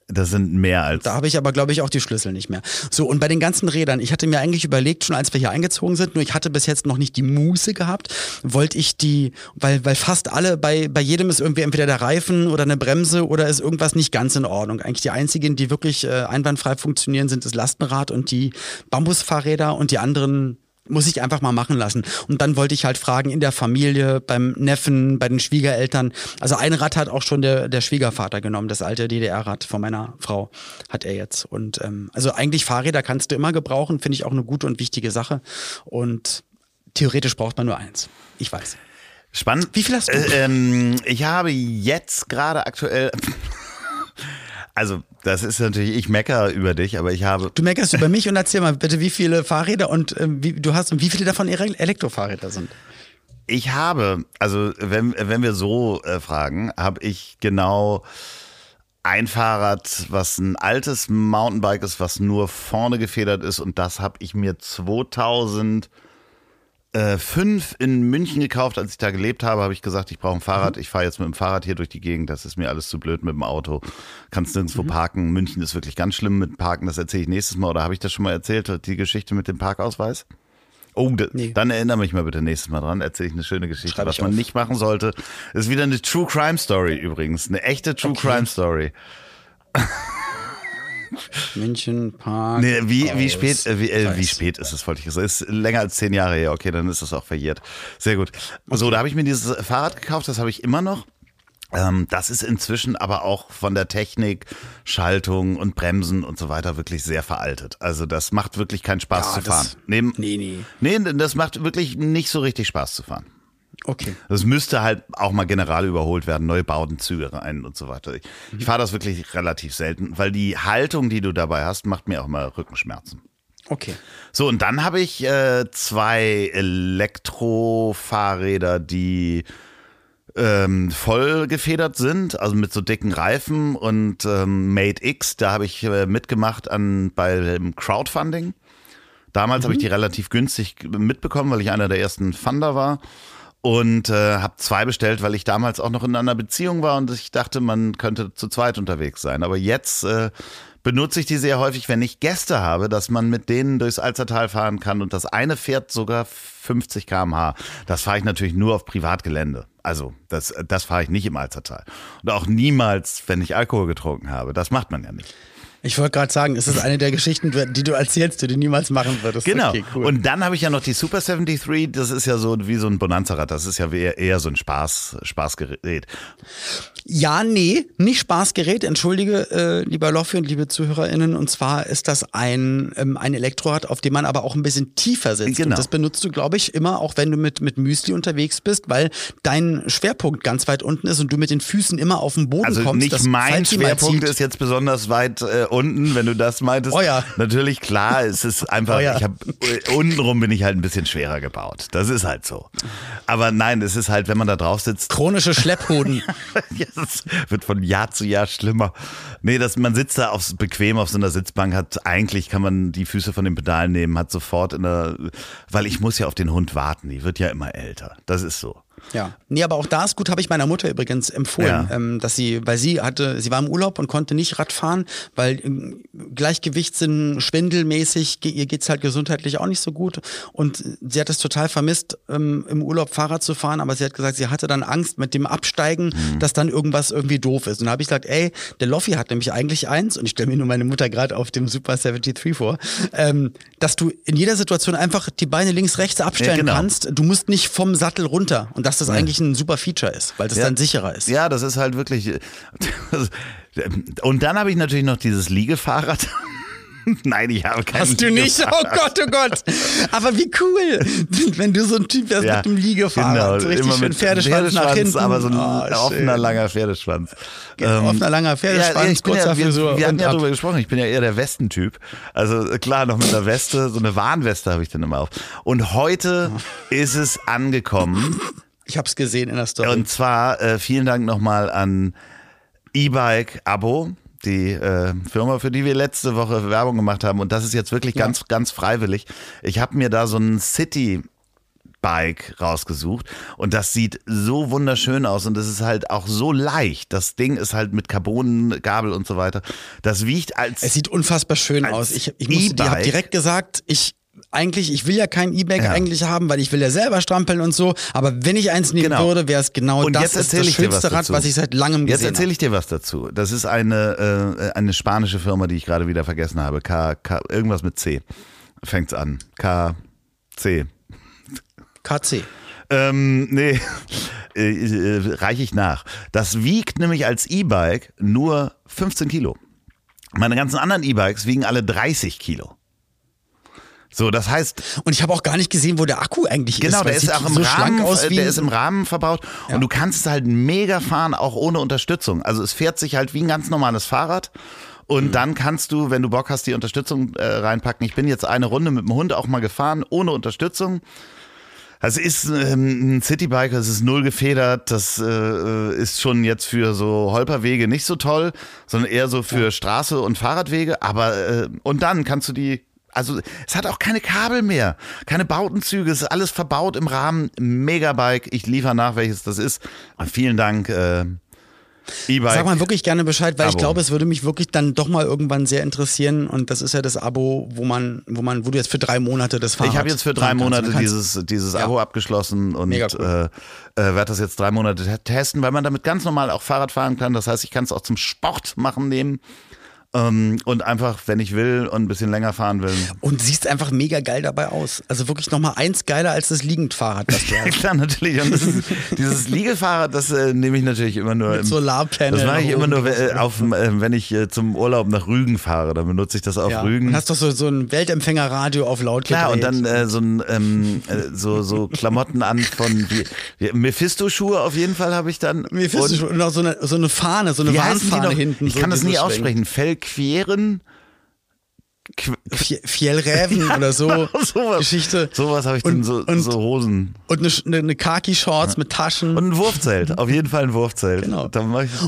Das sind mehr als. Da habe ich aber, glaube ich, auch die Schlüssel nicht mehr. So, und bei den ganzen Rädern, ich hatte mir eigentlich überlegt, schon als wir hier eingezogen sind, nur ich hatte bis jetzt noch nicht die Muße gehabt, wollte ich die, weil, weil fast alle, bei, bei jedem ist irgendwie entweder der Reifen oder eine Bremse oder ist irgendwas nicht ganz in Ordnung. Eigentlich die einzigen, die wirklich äh, einwandfrei funktionieren, sind das Lastenrad und die Bambusfahrräder und die anderen muss ich einfach mal machen lassen. Und dann wollte ich halt fragen in der Familie, beim Neffen, bei den Schwiegereltern. Also ein Rad hat auch schon der, der Schwiegervater genommen, das alte DDR-Rad von meiner Frau hat er jetzt. Und ähm, also eigentlich Fahrräder kannst du immer gebrauchen, finde ich auch eine gute und wichtige Sache. Und theoretisch braucht man nur eins. Ich weiß. Spannend. Wie viel hast du? Äh, ähm, ich habe jetzt gerade aktuell. Also, das ist natürlich, ich meckere über dich, aber ich habe. Du meckerst über mich und erzähl mal bitte, wie viele Fahrräder und ähm, wie du hast und wie viele davon Elektrofahrräder sind. Ich habe, also wenn, wenn wir so äh, fragen, habe ich genau ein Fahrrad, was ein altes Mountainbike ist, was nur vorne gefedert ist und das habe ich mir 2000 äh, fünf in München gekauft. Als ich da gelebt habe, habe ich gesagt, ich brauche ein Fahrrad. Ich fahre jetzt mit dem Fahrrad hier durch die Gegend. Das ist mir alles zu blöd mit dem Auto. Kannst nirgendwo mhm. parken. München ist wirklich ganz schlimm mit Parken. Das erzähle ich nächstes Mal. Oder habe ich das schon mal erzählt, die Geschichte mit dem Parkausweis? Oh, nee. dann erinnere mich mal bitte nächstes Mal dran. Erzähle ich eine schöne Geschichte. Was man auf. nicht machen sollte, ist wieder eine True Crime Story übrigens. Eine echte True okay. Crime Story. München Park. Nee, wie, wie spät, äh, wie, äh, wie spät ist es, wollte ich sagen. Ist länger als zehn Jahre her. Okay, dann ist es auch verjährt. Sehr gut. So, da habe ich mir dieses Fahrrad gekauft, das habe ich immer noch. Ähm, das ist inzwischen aber auch von der Technik, Schaltung und Bremsen und so weiter wirklich sehr veraltet. Also das macht wirklich keinen Spaß ja, zu fahren. Nee, nee, nee. Nee, das macht wirklich nicht so richtig Spaß zu fahren. Okay. Das müsste halt auch mal general überholt werden, neue Bautenzüge rein und so weiter. Ich, mhm. ich fahre das wirklich relativ selten, weil die Haltung, die du dabei hast, macht mir auch mal Rückenschmerzen. Okay. So, und dann habe ich äh, zwei Elektrofahrräder, die ähm, voll gefedert sind, also mit so dicken Reifen und ähm, Made X, da habe ich äh, mitgemacht an beim Crowdfunding. Damals mhm. habe ich die relativ günstig mitbekommen, weil ich einer der ersten Funder war und äh, habe zwei bestellt, weil ich damals auch noch in einer Beziehung war und ich dachte, man könnte zu zweit unterwegs sein. Aber jetzt äh, benutze ich die sehr häufig, wenn ich Gäste habe, dass man mit denen durchs Alzertal fahren kann und das eine fährt sogar 50 km/h. Das fahre ich natürlich nur auf Privatgelände. Also das, das fahre ich nicht im Alzertal. Und auch niemals, wenn ich Alkohol getrunken habe. Das macht man ja nicht. Ich wollte gerade sagen, es ist eine der Geschichten, die du erzählst, die du niemals machen würdest. Genau. Okay, cool. Und dann habe ich ja noch die Super 73, das ist ja so wie so ein Bonanza-Rad, das ist ja eher, eher so ein Spaß, Spaßgerät. Ja, nee, nicht Spaßgerät, entschuldige, äh, lieber Loffi und liebe ZuhörerInnen. Und zwar ist das ein, ähm, ein Elektrorad, auf dem man aber auch ein bisschen tiefer sitzt. Genau. Und das benutzt du, glaube ich, immer, auch wenn du mit, mit Müsli unterwegs bist, weil dein Schwerpunkt ganz weit unten ist und du mit den Füßen immer auf den Boden also kommst. Nicht mein Schwerpunkt ist jetzt besonders weit äh, unten, wenn du das meintest. Oh ja. Natürlich, klar, es ist einfach, oh ja. ich habe äh, untenrum bin ich halt ein bisschen schwerer gebaut. Das ist halt so. Aber nein, es ist halt, wenn man da drauf sitzt. Chronische Schlepphoden. das wird von Jahr zu Jahr schlimmer. Nee, dass man sitzt da aufs, bequem auf so einer Sitzbank, hat eigentlich kann man die Füße von den Pedalen nehmen, hat sofort in der, weil ich muss ja auf den Hund warten, die wird ja immer älter. Das ist so. Ja, nee, aber auch da ist gut, habe ich meiner Mutter übrigens empfohlen, ja. ähm, dass sie, weil sie hatte, sie war im Urlaub und konnte nicht Rad fahren, weil ähm, Gleichgewichtssinn, schwindelmäßig, ihr geht's halt gesundheitlich auch nicht so gut und sie hat es total vermisst, ähm, im Urlaub Fahrrad zu fahren, aber sie hat gesagt, sie hatte dann Angst mit dem Absteigen, mhm. dass dann irgendwas irgendwie doof ist. Und da habe ich gesagt, ey, der Loffi hat nämlich eigentlich eins und ich stelle mir nur meine Mutter gerade auf dem Super 73 vor, ähm, dass du in jeder Situation einfach die Beine links, rechts abstellen ja, genau. kannst. Du musst nicht vom Sattel runter und dass das eigentlich ein super Feature ist, weil das ja. dann sicherer ist. Ja, das ist halt wirklich. Und dann habe ich natürlich noch dieses Liegefahrrad. Nein, ich habe keinen Hast du nicht? Oh Gott, oh Gott. Aber wie cool, wenn du so ein Typ wärst ja, mit dem Liegefahrrad. Genau, so richtig immer schön Pferdeschwanz, Pferdeschwanz nach hinten. Aber so ein oh, offener, langer Pferdeschwanz. Genau, ähm, offener, langer Pferdeschwanz, ja, kurzer ja, Frisur. Wir, wir hatten ja darüber gesprochen, ich bin ja eher der Westentyp. Also klar, noch mit einer Weste, so eine Warnweste habe ich dann immer auf. Und heute ist es angekommen. Ich habe es gesehen in der Story. Und zwar äh, vielen Dank nochmal an E-Bike-Abo, die äh, Firma, für die wir letzte Woche Werbung gemacht haben. Und das ist jetzt wirklich Ja. ganz, ganz freiwillig. Ich habe mir da so ein City Bike rausgesucht und das sieht so wunderschön aus und es ist halt auch so leicht. Das Ding ist halt mit Carbongabel und so weiter. Das wiegt als Es sieht unfassbar schön aus. Ich, ich die habe E-Bike. direkt gesagt, ich eigentlich, ich will ja kein E-Bike Ja. eigentlich haben, weil ich will ja selber strampeln und so. Aber wenn ich eins nehmen Genau. würde, wäre es genau Und das. jetzt ist das ich dir was schönste Rad, was ich seit langem Jetzt gesehen erzähle habe. ich dir was dazu. Das ist eine, äh, eine spanische Firma, die ich gerade wieder vergessen habe. K, K, irgendwas mit C. Fängt's an. K, C. KC. Ähm, nee, äh, äh, reiche ich nach. Das wiegt nämlich als E-Bike nur 15 Kilo. Meine ganzen anderen E-Bikes wiegen alle 30 Kilo. So, das heißt, Und ich habe auch gar nicht gesehen, wo der Akku eigentlich Genau, ist. weil der ist auch im so Rahmen, aus äh, wie der ist im Rahmen verbaut Ja. und du kannst es halt mega fahren, auch ohne Unterstützung. Also es fährt sich halt wie ein ganz normales Fahrrad. Und Mhm. dann kannst du, wenn du Bock hast, die Unterstützung äh, reinpacken. Ich bin jetzt eine Runde mit dem Hund auch mal gefahren, ohne Unterstützung. Also ist ähm, ein Citybike, es ist null gefedert, das äh, ist schon jetzt für so Holperwege nicht so toll, sondern eher so für Straße und Fahrradwege. Aber äh, und dann kannst du die, also es hat auch keine Kabel mehr, keine Bautenzüge, es ist alles verbaut im Rahmen. Megabike, ich liefere nach, welches das ist. Vielen Dank, äh, E-Bike. Sag mal wirklich gerne Bescheid, weil ich Abo. glaube, es würde mich wirklich dann doch mal irgendwann sehr interessieren. Und das ist ja das Abo, wo man, wo man, wo du jetzt für drei Monate das Fahrrad Ich habe jetzt für drei. Monate dieses, dieses Ja. Abo abgeschlossen und Mega äh, äh, werde das jetzt drei Monate te- testen, weil man damit ganz normal auch Fahrrad fahren kann. Das heißt, ich kann es auch zum Sport machen nehmen und einfach, wenn ich will und ein bisschen länger fahren will. Und siehst einfach mega geil dabei aus. Also wirklich nochmal eins geiler als das Liegendfahrrad, das du Ja, hast. klar, natürlich. Und ist, dieses Liegefahrrad, das äh, nehme ich natürlich immer nur. Mit im- Solarpanel Das mache ich immer nur, äh, auf, äh, wenn ich äh, zum Urlaub nach Rügen fahre. Dann benutze ich das auf Ja. Rügen. Und hast doch so, so ein Weltempfängerradio auf laut Klar, und dann äh, so, ein, ähm, äh, so, so Klamotten an von Mephisto-Schuhe auf jeden Fall habe ich dann. Du Und- und auch so eine, so eine Fahne, so eine Warnfahne hinten. Ich so, kann das nie aussprechen. Fellqueren? Qu Fjellräven oder so. sowas. Geschichte. Sowas habe ich Und- dann so, und- so Hosen. Und eine, eine, eine Khaki-Shorts mit Taschen. Und ein Wurfzelt. Auf jeden Fall ein Wurfzelt. Genau.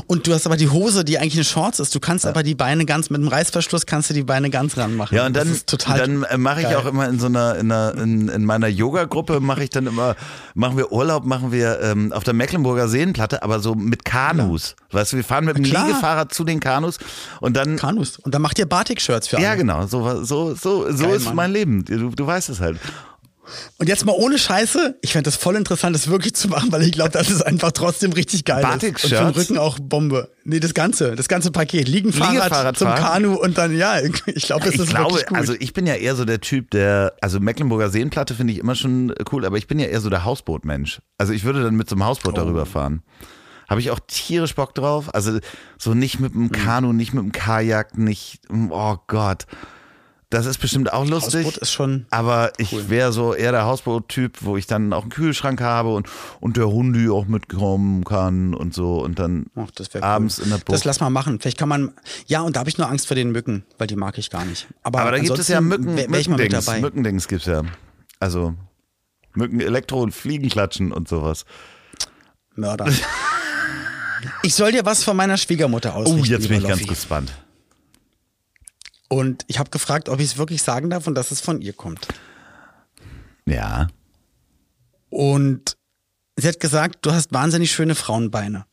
Und du hast aber die Hose, die eigentlich eine Shorts ist. Du kannst aber die Beine ganz, mit dem Reißverschluss kannst du die Beine ganz ranmachen. ja, und dann, dann äh, mache ich geil. auch immer in so einer, in, einer, in, in meiner Yoga-Gruppe mache ich dann immer, machen wir Urlaub, machen wir ähm, auf der Mecklenburger Seenplatte, aber so mit Kanus. Weißt du, wir fahren mit dem klar. Liegefahrrad zu den Kanus und dann Kanus. Und dann macht ihr Batik-Shirts für alle. Ja, genau, so, so, so, so Geil, ist Mann. mein Leben. Du, du weißt es halt. Und jetzt mal ohne Scheiße, ich fände das voll interessant, das wirklich zu machen, weil ich glaube, das ist einfach trotzdem richtig geil. ist. Und für den? Rücken auch Bombe. Nee, das Ganze, das ganze Paket. Liegenfahrrad Liegefahrrad zum? Kanu und dann, ja, ich glaube, das ich ist glaube, wirklich gut. also ich bin ja eher so der Typ, der, also Mecklenburger Seenplatte finde ich immer schon cool, aber ich bin ja eher so der Hausbootmensch. Also ich würde dann mit so einem Hausboot Oh. darüber fahren. Habe ich auch tierisch Bock drauf. Also so nicht mit dem Kanu, nicht mit dem Kajak, nicht, oh Gott. Das ist bestimmt auch lustig. Hausboot ist schon Aber ich wäre so eher der Hausboot-Typ, wo ich dann auch einen Kühlschrank habe und, und der Hundi auch mitkommen kann und so und dann Ach, abends cool. in der Bucht. Das lass mal machen. Vielleicht kann man. Ja, und da habe ich nur Angst vor den Mücken, weil die mag ich gar nicht. Aber, Aber da gibt es ja Mücken, wär, wär ich mal Mückendings. dabei. Mückendings gibt's ja. Also Mücken, Elektro- und Fliegenklatschen und sowas. Mörder. ich soll dir was von meiner Schwiegermutter Oh, ausrichten. jetzt bin ich lieber ganz Loffi. gespannt. Und ich habe gefragt, ob ich es wirklich sagen darf und dass es von ihr kommt. Ja. Und sie hat gesagt, du hast wahnsinnig schöne Frauenbeine.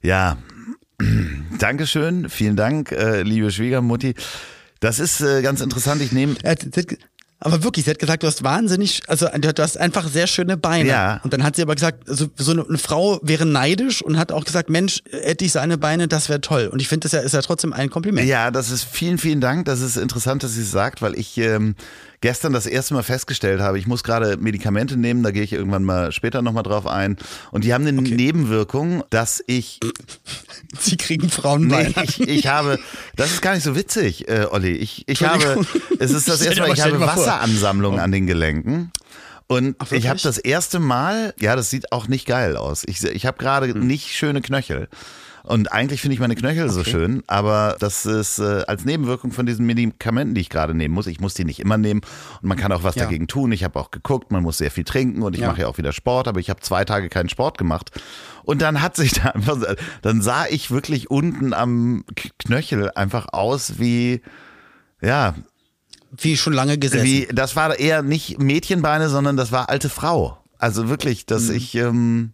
Ja. Dankeschön. Vielen Dank, äh, liebe Schwiegermutti. Das ist äh, ganz interessant. Ich nehme Er Aber wirklich, sie hat gesagt, du hast wahnsinnig, also du hast einfach sehr schöne Beine. Ja. Und dann hat sie aber gesagt, also so eine, eine Frau wäre neidisch und hat auch gesagt, Mensch, hätte ich seine Beine, das wäre toll. Und ich finde, das ja, ist ja trotzdem ein Kompliment. Ja, das ist vielen, vielen Dank. Das ist interessant, dass sie es sagt, weil ich ähm, gestern das erste Mal festgestellt habe, ich muss gerade Medikamente nehmen, da gehe ich irgendwann mal später nochmal drauf ein. Und die haben eine Nebenwirkung, dass ich Sie kriegen Frauenbeine. Nee, ich, ich habe, das ist gar nicht so witzig, äh, Olli. Ich, ich habe, es ist das erste Mal, ich habe dir mal vor. Wasseransammlung an den Gelenken. Und Ach, ich habe das erste Mal, ja, das sieht auch nicht geil aus. Ich, ich habe gerade Hm. nicht schöne Knöchel. Und eigentlich finde ich meine Knöchel so Okay. schön, aber das ist äh, als Nebenwirkung von diesen Medikamenten, die ich gerade nehmen muss. Ich muss die nicht immer nehmen und man kann auch was Ja. dagegen tun. Ich habe auch geguckt, man muss sehr viel trinken und ich Ja. mache ja auch wieder Sport, aber ich habe zwei Tage keinen Sport gemacht. Und dann hat sich da einfach, dann sah ich wirklich unten am Knöchel einfach aus wie, ja, Wie schon lange gesessen. wie, das war eher nicht Mädchenbeine, sondern das war alte Frau. Also wirklich, dass Mhm. ich, ähm,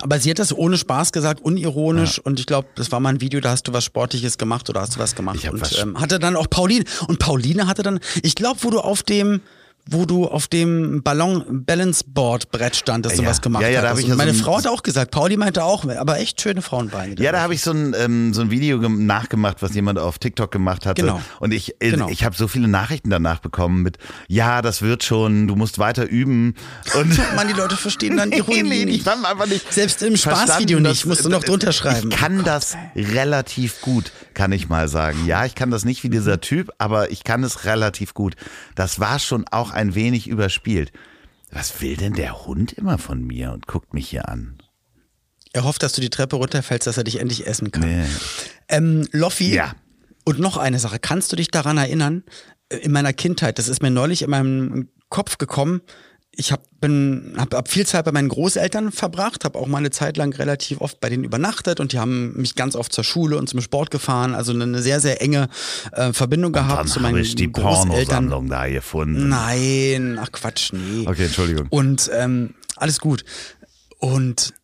Aber sie hat das ohne Spaß gesagt, unironisch. Und ich glaube, das war mal ein Video, da hast du was Sportliches gemacht oder hast du was gemacht. Ich und was- ähm, hatte dann auch Pauline. Und Pauline hatte dann, ich glaube, wo du auf dem wo du auf dem Ballon Balance Board Brett standest und Ja. was gemacht Ja, ja, da hab ich Und ja so meine ein- Frau hat auch gesagt, Pauli meinte auch, aber echt schöne Frauenbeine. Ja, da habe ich so ein, ähm, so ein Video gem- nachgemacht, was jemand auf TikTok gemacht hatte. Genau. Und ich, äh, Genau. ich habe so viele Nachrichten danach bekommen mit, ja, das wird schon, du musst weiter üben. Und Mann, die Leute verstehen dann Ironie Nee, nicht. ich nicht Selbst im Spaßvideo nicht, musst du noch drunter schreiben. Ich kann das relativ gut, kann ich mal sagen. Ja, ich kann das nicht wie dieser Typ, aber ich kann es relativ gut. Das war schon auch ein wenig überspielt. Was will denn der Hund immer von mir und guckt mich hier an? Er hofft, dass du die Treppe runterfällst, dass er dich endlich essen kann. Nee. Ähm, Loffi. Ja. Und noch eine Sache. Kannst du dich daran erinnern? äh, In meiner Kindheit, das ist mir neulich in meinem Kopf gekommen. Ich hab, bin, hab, hab viel Zeit bei meinen Großeltern verbracht, habe auch mal eine Zeit lang relativ oft bei denen übernachtet und die haben mich ganz oft zur Schule und zum Sport gefahren. Also eine, sehr, sehr enge äh, Verbindung gehabt Dann zu meinen ich die Großeltern. Pornosammlung da gefunden. Nein, ach Quatsch, nee. Okay, Entschuldigung. Und ähm, alles gut. Und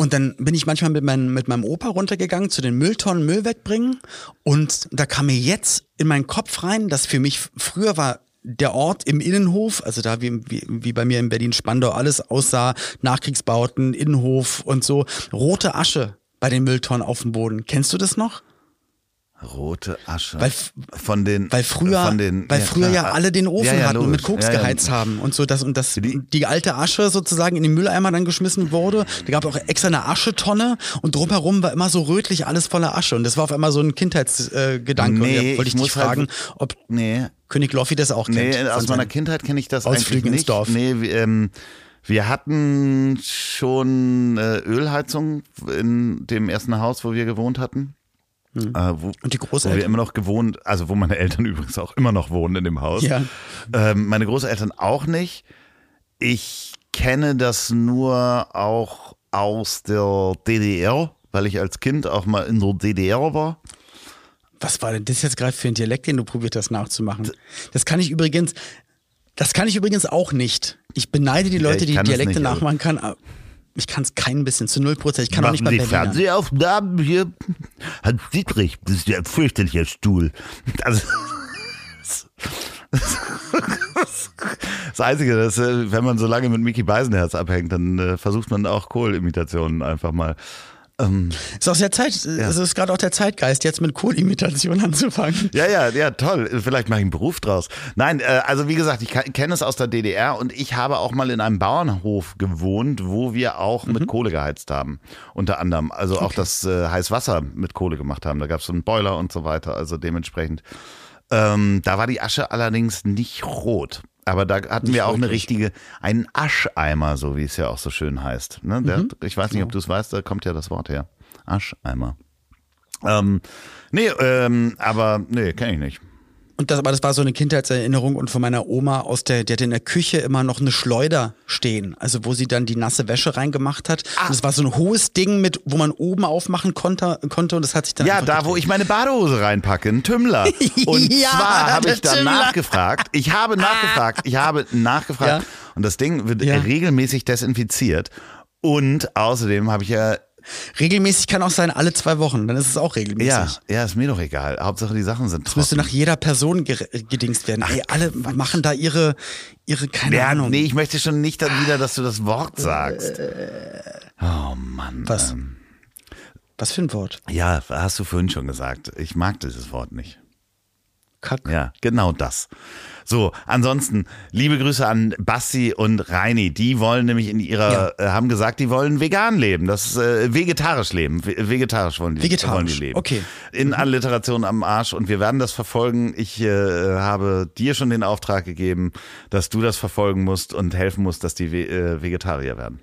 und dann bin ich manchmal mit, mein, mit meinem Opa runtergegangen zu den Mülltonnen Müll wegbringen. Und da kam mir jetzt in meinen Kopf rein, dass für mich früher war der Ort im Innenhof, also da wie, wie, wie bei mir in Berlin-Spandau alles aussah, Nachkriegsbauten, Innenhof und so, rote Asche bei den Mülltonnen auf dem Boden. Kennst du das noch? Rote Asche. Weil- von den, Weil früher, von den, weil früher ja alle den Ofen Ja, ja, hatten und mit. Koks Ja, ja. geheizt haben und so das und das Die- die alte Asche sozusagen in den Mülleimer dann geschmissen wurde. Da gab es auch extra eine Aschetonne und drumherum war immer so rötlich alles voller Asche und das war auf einmal so ein Kindheitsgedanke. Äh, Nee, wollte ich, ich dich muss halt- fragen, ob Nee, König Loffi das auch kennt. nee, aus meiner Kindheit kenne ich das Ausflügen eigentlich ins nicht. Dorf. Nee, wir, ähm, wir hatten schon äh, Ölheizung in dem ersten Haus, wo wir gewohnt hatten. Äh, wo, Und die wo wir Großeltern? immer noch gewohnt, also wo meine Eltern übrigens auch immer noch wohnen in dem Haus. Ja. Ähm, meine Großeltern auch nicht. Ich kenne das nur auch aus der DDR, weil ich als Kind auch mal in der DDR war. Was war denn das jetzt gerade für ein Dialekt, den du probiert hast nachzumachen? Das kann ich übrigens, das kann ich übrigens auch nicht. Ich beneide die Leute, ich die Dialekte nicht, also. nachmachen kann. Ich kann es kein bisschen, zu null Prozent. Ich kann auch nicht Machen mal die Berliner. Fernsehaufnahmen hier? Hans Dietrich, das ist ja ein fürchterlicher Stuhl. Also, das Einzige, dass, äh, wenn man so lange mit Mickey Beisenherz abhängt, dann äh, versucht man auch Kohlimitationen einfach mal. Ähm, Ist auch sehr Zeit, es ist gerade auch der Zeitgeist, jetzt mit Kohlimitation anzufangen. Ja, ja, ja, toll. Vielleicht mache ich einen Beruf draus. Nein, äh, also wie gesagt, ich kenne es aus der DDR und ich habe auch mal in einem Bauernhof gewohnt, wo wir auch mit Kohle geheizt haben. Unter anderem. Also auch das äh, Heißwasser mit Kohle gemacht haben. Da gab es so einen Boiler und so weiter. Also dementsprechend. Ähm, da war die Asche allerdings nicht rot. Aber da hatten wir auch eine richtige, einen Ascheimer, so wie es ja auch so schön heißt. Ne? Der, ich weiß nicht, ob du es weißt, da kommt ja das Wort her. Ascheimer. Ähm, nee, ähm, aber nee, kenne ich nicht. Und das, aber das war so eine Kindheitserinnerung und von meiner Oma aus der, die hatte in der Küche immer noch eine Schleuder stehen, also wo sie dann die nasse Wäsche reingemacht hat. Ah. Und das war so ein hohes Ding mit, wo man oben aufmachen konnte, konnte und das hat sich dann Ja, da wo ich meine Badehose reinpacke, ein Tümmler. Und Ja, zwar habe ich dann nachgefragt. Ich habe nachgefragt. Ich habe nachgefragt. Ja. Und das Ding wird Ja. regelmäßig desinfiziert. Und außerdem habe ich ja, Regelmäßig kann auch sein, alle zwei Wochen, dann ist es auch regelmäßig. ja, ja, ist mir doch egal. Hauptsache die Sachen sind Das müsste trocken. nach jeder Person gedingst werden. Ey, alle machen da ihre, ihre keine Ja, Ahnung. nee, ich möchte schon nicht dann wieder, dass du das Wort sagst. Oh Mann. Was? ähm. Was für ein Wort? Ja, hast du vorhin schon gesagt. Ich mag dieses Wort nicht. Kack. Ja, genau das. So, ansonsten, liebe Grüße an Basti und Reini. Die wollen nämlich in ihrer, äh, haben gesagt, die wollen vegan leben. Das ist äh, vegetarisch leben. Ve- Vegetarisch wollen die, Vegetarisch, wollen die leben. okay. In Alliteration am Arsch und wir werden das verfolgen. Ich äh, habe dir schon den Auftrag gegeben, dass du das verfolgen musst und helfen musst, dass die Ve äh, Vegetarier werden.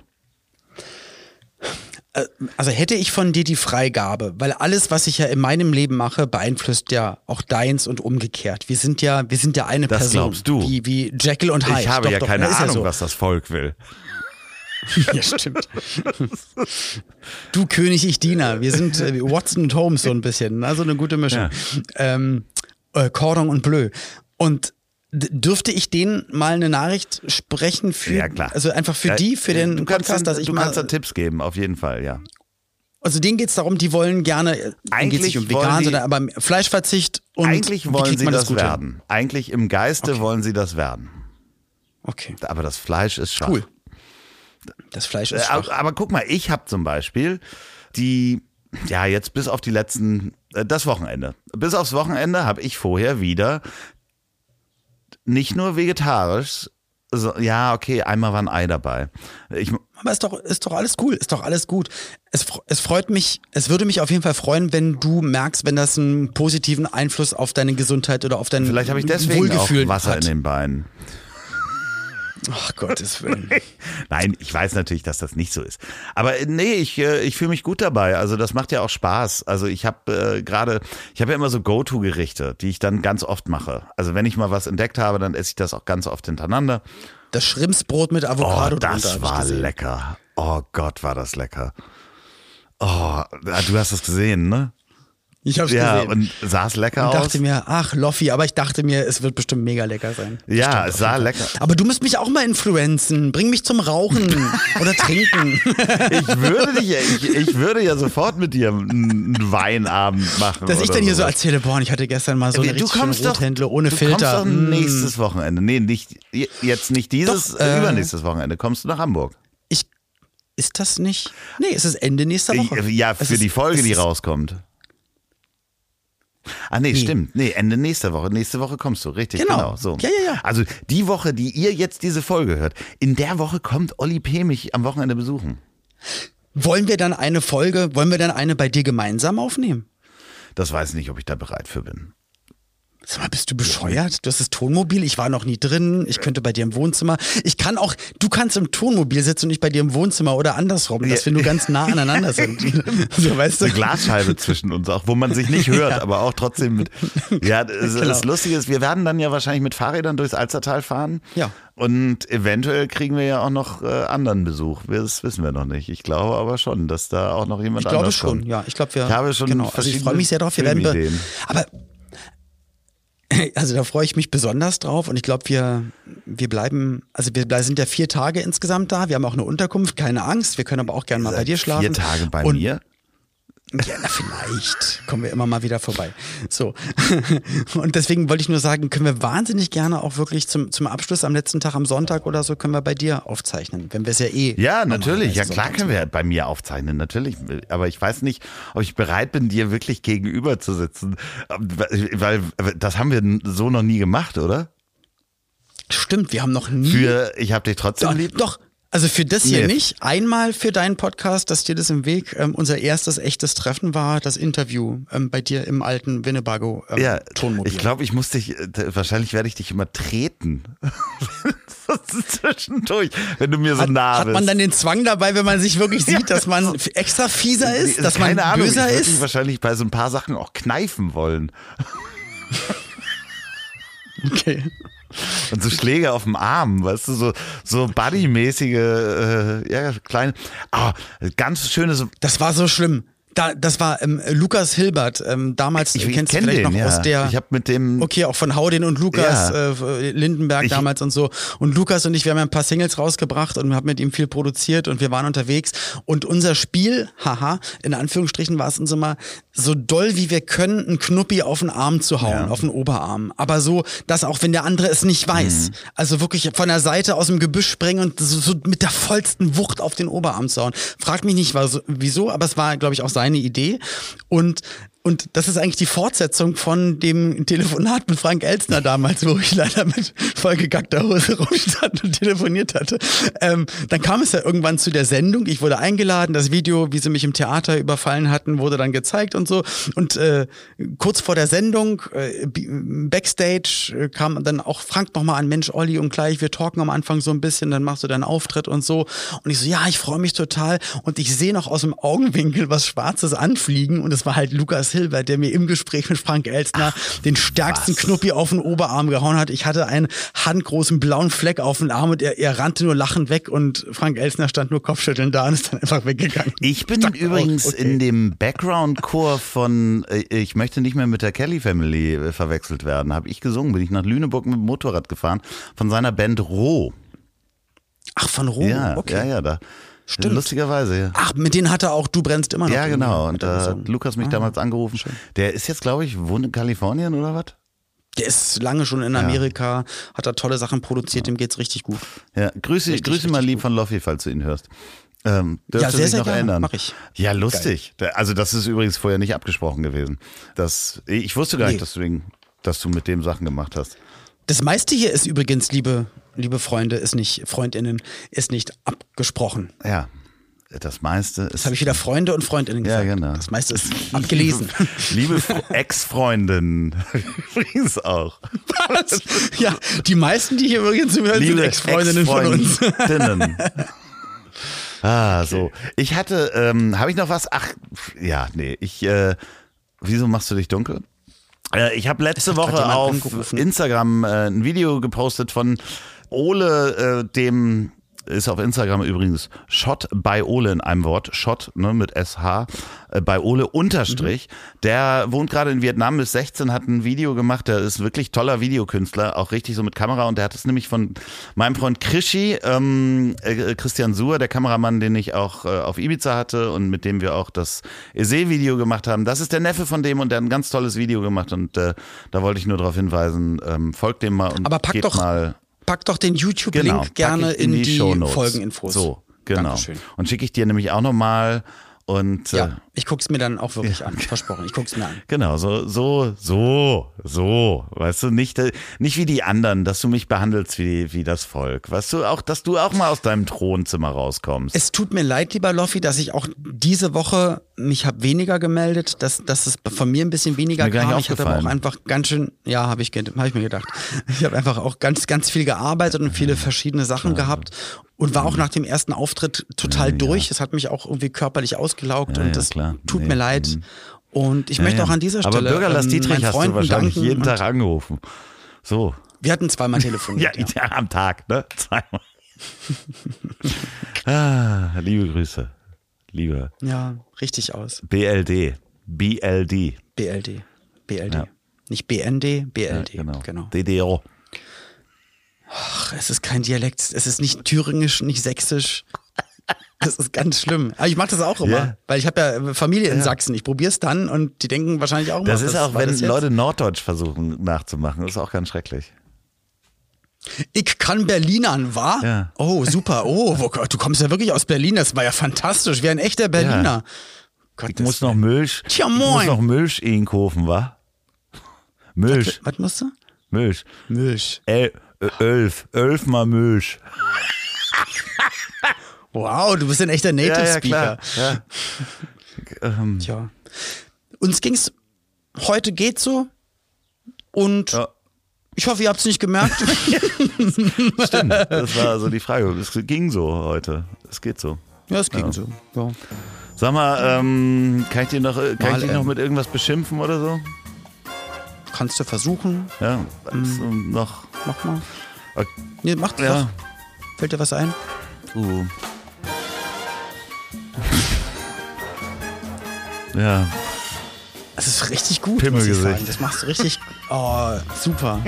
Äh, also hätte ich von dir die Freigabe, weil alles, was ich ja in meinem Leben mache, beeinflusst ja auch deins und umgekehrt. Wir sind ja, wir sind ja eine Das Person. glaubst du. Wie, wie Jekyll und Hyde. Ich habe doch, ja doch, keine Ahnung, ja so. was das Volk will. Ja, stimmt. Du König, ich Diener. Wir sind äh, Watson und Holmes so ein bisschen. Also eine gute Mischung. Ja. Ähm, äh, Cordon und Bleu. Und dürfte ich denen mal eine Nachricht sprechen für, Ja, klar. also einfach für Ja, die, für den du kannst, Podcast, dass ich du mal, kannst da Tipps geben, auf jeden Fall, ja. also denen geht's darum, die wollen gerne, äh, Eigentlich geht's nicht um vegan, die- sondern aber Fleischverzicht und Eigentlich wollen sie das, hin? werden. Eigentlich im Geiste wollen sie das werden. Okay, Aber das Fleisch ist schwach. cool. Das Fleisch Äh, ist schwach. Aber, aber guck mal, ich habe zum Beispiel die, ja, jetzt bis auf die letzten, äh, das Wochenende. Bis aufs Wochenende habe ich vorher wieder nicht nur vegetarisch, so, ja, okay, einmal war ein Ei dabei. Ich, Aber ist doch, ist doch alles cool, ist doch alles gut. Es, es freut mich, es würde mich auf jeden Fall freuen, wenn du merkst, wenn das einen positiven Einfluss auf deine Gesundheit oder auf dein vielleicht habe ich deswegen auch Wasser hat. in den Beinen. Ach Gottes Willen. Nein, ich weiß natürlich, dass das nicht so ist. Aber äh, nee, ich, äh, ich fühle mich gut dabei. Also das macht ja auch Spaß. Also ich habe äh, gerade, ich habe ja immer so Go-To-Gerichte, die ich dann ganz oft mache. Also wenn ich mal was entdeckt habe, dann esse ich das auch ganz oft hintereinander. Das Schrimpsbrot mit Oh, Avocado drunter, das ich war lecker. Oh Gott, war das lecker. Oh, du hast es gesehen, ne? Ich hab's Ja, gesehen. und sah es lecker und aus? dachte mir, ach Loffi, aber ich dachte mir, es wird bestimmt mega lecker sein. ja, es sah lecker. Aber du musst mich auch mal influenzen. Bring mich zum Rauchen oder Trinken. Ich würde dich, ja- ich, ich würde ja sofort mit dir einen Weinabend machen. Dass ich dann hier so erzähle, boah, ich hatte gestern mal so eine du kommst doch, Rothändle ohne du Filter. kommst doch nächstes Wochenende. Nee, nicht, jetzt nicht dieses, Doch, äh, übernächstes Wochenende. Kommst du nach Hamburg? Ich, ist das nicht? Nee, es ist Ende nächster Woche. Ja, für ist- die Folge, die rauskommt. Ah, nee, stimmt. Nee, Ende nächster Woche. Nächste Woche kommst du, richtig, Genau. genau. so. Ja, ja, ja. Also die Woche, die ihr jetzt diese Folge hört, in der Woche kommt Olli P. mich am Wochenende besuchen. Wollen wir dann eine Folge, wollen wir dann eine bei dir gemeinsam aufnehmen? Das weiß ich nicht, ob ich da bereit für bin. Sag mal, bist du bescheuert? Du hast das Tonmobil, ich war noch nie drin, ich könnte bei dir im Wohnzimmer. Ich kann auch, du kannst im Tonmobil sitzen und ich bei dir im Wohnzimmer oder andersrum, dass wir nur ganz nah aneinander sind. so, weißt du? Eine Glasscheibe zwischen uns auch, wo man sich nicht hört, aber auch trotzdem mit. Ja, das, Genau. das Lustige ist, wir werden dann ja wahrscheinlich mit Fahrrädern durchs Alstertal fahren. Ja. Und eventuell kriegen wir ja auch noch äh, anderen Besuch. Das wissen wir noch nicht. Ich glaube aber schon, dass da auch noch jemand Ich glaube anders schon, kommt. ja. Ich glaube, wir. Ich habe schon genau. Also ich freue mich sehr drauf. Wir werden. Aber also da freue ich mich besonders drauf und ich glaube, wir, wir bleiben, also wir sind ja vier Tage insgesamt da. Wir haben auch eine Unterkunft, keine Angst. Wir können aber auch gerne mal bei dir schlafen. Vier Tage bei und, mir. Ja, na, vielleicht kommen wir immer mal wieder vorbei. So. Und deswegen wollte ich nur sagen, können wir wahnsinnig gerne auch wirklich zum, zum Abschluss am letzten Tag am Sonntag oder so können wir bei dir aufzeichnen, wenn wir es ja eh. Ja, natürlich. Ja, klar können wir bei mir aufzeichnen, natürlich. Aber ich weiß nicht, ob ich bereit bin, dir wirklich gegenüber zu sitzen. Weil das haben wir so noch nie gemacht, oder? Stimmt, wir haben noch nie. Für ich hab dich trotzdem doch, lieb. doch, also für das hier Nee. nicht. Einmal für deinen Podcast, dass dir das im Weg ähm, unser erstes echtes Treffen war, das Interview ähm, bei dir im alten Winnebago ähm, Ja, Tonmobil. ich glaube, ich muss dich, äh, wahrscheinlich werde ich dich immer treten. zwischendurch, wenn du mir so hat, nah hat bist. man dann den Zwang dabei, wenn man sich wirklich sieht, dass man extra fieser ist, dass man Keine Ahnung, böser ich würde dich ist? wahrscheinlich bei so ein paar Sachen auch kneifen wollen. Okay. Und so Schläge auf dem Arm, weißt du, so, so Buddy-mäßige, äh, ja, kleine, ah, ganz schönes, Das war so schlimm. Da, das war ähm, Lukas Hilbert, ähm, damals ich, ich kennst du kenne vielleicht den, noch ja. aus der. ich habe mit dem, Okay, auch von Haudin und Lukas, Ja. äh, Lindenberg Ich- damals und so. Und Lukas und ich, wir haben ja ein paar Singles rausgebracht und haben mit ihm viel produziert und wir waren unterwegs. Und unser Spiel, haha, in Anführungsstrichen war es uns immer so doll wie wir können, einen Knuppi auf den Arm zu hauen, Ja. auf den Oberarm. Aber so, dass auch wenn der andere es nicht weiß. Mhm. Also wirklich von der Seite aus dem Gebüsch springen und so, so mit der vollsten Wucht auf den Oberarm zu hauen. Frag mich nicht wieso, aber es war, glaube ich, auch seine Idee. Und Und das ist eigentlich die Fortsetzung von dem Telefonat mit Frank Elstner damals, wo ich leider mit vollgegackter Hose rumstand und telefoniert hatte. Ähm, dann kam es ja irgendwann zu der Sendung. Ich wurde eingeladen. Das Video, wie sie mich im Theater überfallen hatten, wurde dann gezeigt und so. Und äh, kurz vor der Sendung, äh, Backstage, äh, kam dann auch Frank nochmal an, Mensch, Olli, und gleich, wir talken am Anfang so ein bisschen, dann machst du deinen Auftritt und so. Und ich so, ja, ich freue mich total. Und ich sehe noch aus dem Augenwinkel was Schwarzes anfliegen. Und es war halt Lukas Hilbert, der mir im Gespräch mit Frank Elstner Ach, den stärksten was? Knuppi auf den Oberarm gehauen hat. Ich hatte einen handgroßen blauen Fleck auf dem Arm und er, er rannte nur lachend weg und Frank Elstner stand nur Kopfschütteln da und ist dann einfach weggegangen. Ich bin ich übrigens okay. in dem Background-Chor von äh, Ich möchte nicht mehr mit der Kelly Family äh, verwechselt werden. Habe ich gesungen, bin ich nach Lüneburg mit dem Motorrad gefahren von seiner Band Roh. Ach, von Roh? Ja, okay. ja, ja, da. Stimmt. Lustigerweise, ja. Ach, mit denen hatte auch Du brennst immer noch. Ja, genau. Und da hat Lukas mich ah, damals angerufen. Schön. Der ist jetzt, glaube ich, wohnt in Kalifornien oder was? Der ist lange schon in Amerika, ja. hat da tolle Sachen produziert, dem geht's richtig gut. Ja, grüße, richtig, grüße richtig mal lieb gut. von Loffi, falls du ihn hörst. Ähm, ja, sehr, sehr noch gerne. erinnern. Mach ich. Ja, lustig. Geil. Also das ist übrigens vorher nicht abgesprochen gewesen. Das, ich wusste gar nee. nicht, dass du, dass du mit dem Sachen gemacht hast. Das meiste hier ist übrigens, liebe, liebe Freunde, ist nicht, Freundinnen, ist nicht abgesprochen. Ja. Das meiste ist. Das habe ich wieder Freunde und Freundinnen gesagt. Ja, genau. Das meiste ist abgelesen. Liebe Ex-Freundin. Übrigens auch. Was? Ja, die meisten, die hier übrigens hören, Liebe sind Ex-Freundinnen von uns. ah, so. Ich hatte, ähm, habe ich noch was? Ach, ja, nee. Ich, äh, wieso machst du dich dunkel? Äh, ich habe letzte Woche auf. Instagram äh, ein Video gepostet von Ole, äh, dem ist auf Instagram übrigens Shot bei Ole in einem Wort, Shot ne, mit SH, äh, bei Ole unterstrich. Mhm. Der wohnt gerade in Vietnam, ist 16, hat ein Video gemacht, der ist wirklich toller Videokünstler, auch richtig so mit Kamera und der hat es nämlich von meinem Freund Krischi, ähm, äh, Christian Suhr, der Kameramann, den ich auch äh, auf Ibiza hatte und mit dem wir auch das Ese-Video gemacht haben. Das ist der Neffe von dem und der hat ein ganz tolles Video gemacht und äh, da wollte ich nur darauf hinweisen, ähm, folgt dem mal und Aber pack geht doch, mal Pack doch den YouTube-Link genau, gerne in, in, die, die Folgeninfos. So, genau. Dankeschön. Und schicke ich dir nämlich auch nochmal und ja, äh, ich guck's mir dann auch wirklich ja. an, versprochen. Ich guck's mir an. Genau, so, so, so, so. Weißt du, nicht, äh, nicht wie die anderen, dass du mich behandelst wie, wie das Volk. Weißt du, auch, dass du auch mal aus deinem Thronzimmer rauskommst. Es tut mir leid, lieber Loffi, dass ich auch diese Woche mich habe weniger gemeldet, dass, dass es von mir ein bisschen weniger kam. Ich hatte aber auch einfach ganz schön, ja, habe ich, hab ich mir gedacht. Ich habe einfach auch ganz, ganz viel gearbeitet und viele verschiedene Sachen ja. gehabt und war auch nach dem ersten Auftritt total ja, durch. Es hat mich auch irgendwie körperlich ausgelaugt und das tut nee. mir leid. Mhm. Und ich möchte auch an dieser Stelle. Aber Bürgerlass ähm, Dietrich hast du wahrscheinlich jeden Tag angerufen. So. Wir hatten zweimal telefoniert. ja, ja, am Tag, ne? Zweimal. ah, liebe Grüße. Liebe. Ja, richtig aus. BLD. BLD. BLD. BLD. Ja. Nicht BND, BLD. Ja, genau. genau. DDO. Ach, es ist kein Dialekt. Es ist nicht thüringisch, nicht sächsisch. Das ist ganz schlimm. Aber ich mache das auch immer, yeah. weil ich habe ja Familie in ja. Sachsen. Ich probiere es dann und die denken wahrscheinlich auch mal. Das ist auch, wenn Leute Norddeutsch versuchen nachzumachen, das ist auch ganz schrecklich. Ich kann Berlinern, wa? Ja. Oh, super. Oh, du kommst ja wirklich aus Berlin. Das war ja fantastisch. Wie ein echter Berliner. Ja. Gott, ich muss noch Milch. Tja, moin. Ich muss noch Milch in kaufen, wa? Milch. Was, was musst du? Milch. Milch. El, elf. Elf mal Milch. Wow, du bist ein echter Native ja, ja, Speaker. Ja. ähm. Tja. Uns ging's heute geht so und ja. ich hoffe, ihr habt es nicht gemerkt. Stimmt, das war so die Frage. Es ging so heute. Es geht so. Ja, es ging so. Sag mal, ähm, kann ich dich noch, kann mal, ich dich noch ähm, mit irgendwas beschimpfen oder so? Kannst du versuchen. Ja, ähm, noch. Mach mal. Okay. Nee, mach ja. Fällt dir was ein? Uh. Ja. Das ist richtig gut. Pimmelgesicht. Das machst du richtig. Oh, super.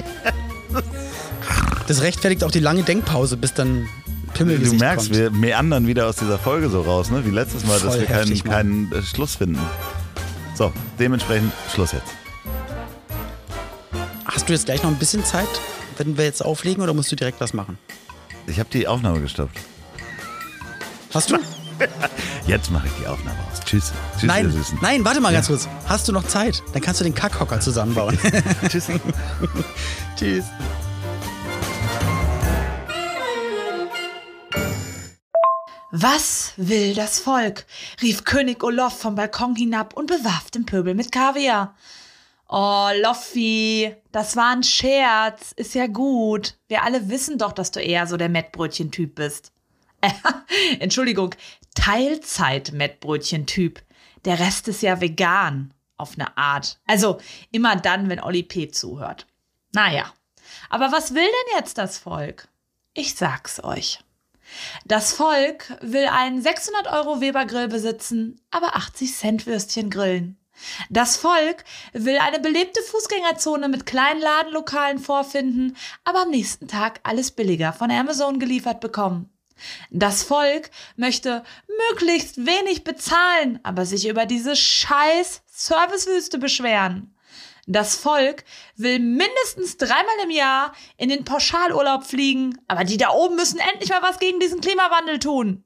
Das rechtfertigt auch die lange Denkpause, bis dann Pimmelgesicht Du merkst, kommt. wir meandern wieder aus dieser Folge so raus, ne? Wie letztes Mal, Voll dass wir keinen, keinen äh, Schluss finden. So, dementsprechend Schluss jetzt. Hast du jetzt gleich noch ein bisschen Zeit, wenn wir jetzt auflegen, oder musst du direkt was machen? Ich habe die Aufnahme gestoppt. Hast du? Jetzt mache ich die Aufnahme aus. Tschüss. Tschüss, Nein, Süßen. nein, warte mal ganz kurz. Hast du noch Zeit? Dann kannst du den Kackhocker zusammenbauen. Tschüss. Tschüss. Was will das Volk? rief König Olof vom Balkon hinab und bewarf den Pöbel mit Kaviar. Oh, Loffi, das war ein Scherz. Ist ja gut. Wir alle wissen doch, dass du eher so der Mettbrötchen-Typ bist. Entschuldigung, Teilzeit-Mettbrötchen-Typ. Der Rest ist ja vegan. Auf eine Art. Also immer dann, wenn Olli P. zuhört. Naja. Aber was will denn jetzt das Volk? Ich sag's euch. Das Volk will einen 600 Euro Weber-Grill besitzen, aber 80 Cent Würstchen grillen. Das Volk will eine belebte Fußgängerzone mit kleinen Ladenlokalen vorfinden, aber am nächsten Tag alles billiger von Amazon geliefert bekommen. Das Volk möchte möglichst wenig bezahlen, aber sich über diese scheiß Servicewüste beschweren. Das Volk will mindestens dreimal im Jahr in den Pauschalurlaub fliegen, aber die da oben müssen endlich mal was gegen diesen Klimawandel tun.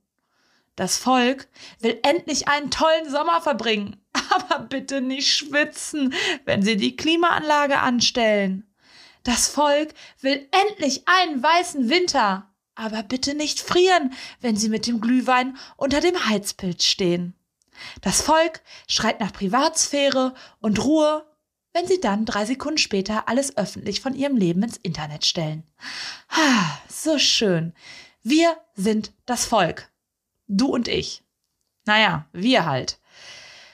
Das Volk will endlich einen tollen Sommer verbringen, aber bitte nicht schwitzen, wenn sie die Klimaanlage anstellen. Das Volk will endlich einen weißen Winter, aber bitte nicht frieren, wenn sie mit dem Glühwein unter dem Heizpilz stehen. Das Volk schreit nach Privatsphäre und Ruhe, wenn sie dann drei Sekunden später alles öffentlich von ihrem Leben ins Internet stellen. Ah, so schön. Wir sind das Volk. Du und ich. Naja, wir halt.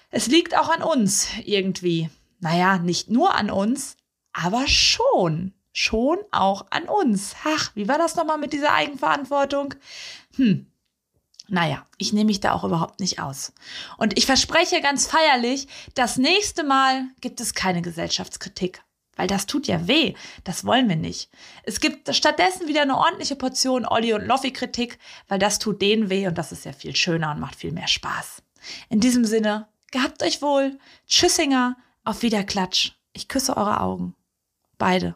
Es liegt auch an uns irgendwie. Naja, nicht nur an uns, aber schon. Schon auch an uns. Ach, wie war das nochmal mit dieser Eigenverantwortung? Hm. Naja, ich nehme mich da auch überhaupt nicht aus. Und ich verspreche ganz feierlich, das nächste Mal gibt es keine Gesellschaftskritik. Weil das tut ja weh. Das wollen wir nicht. Es gibt stattdessen wieder eine ordentliche Portion Olli und Loffi-Kritik, weil das tut denen weh und das ist ja viel schöner und macht viel mehr Spaß. In diesem Sinne, gehabt euch wohl. Tschüssinger, auf Wiederklatsch. Ich küsse eure Augen. Beide.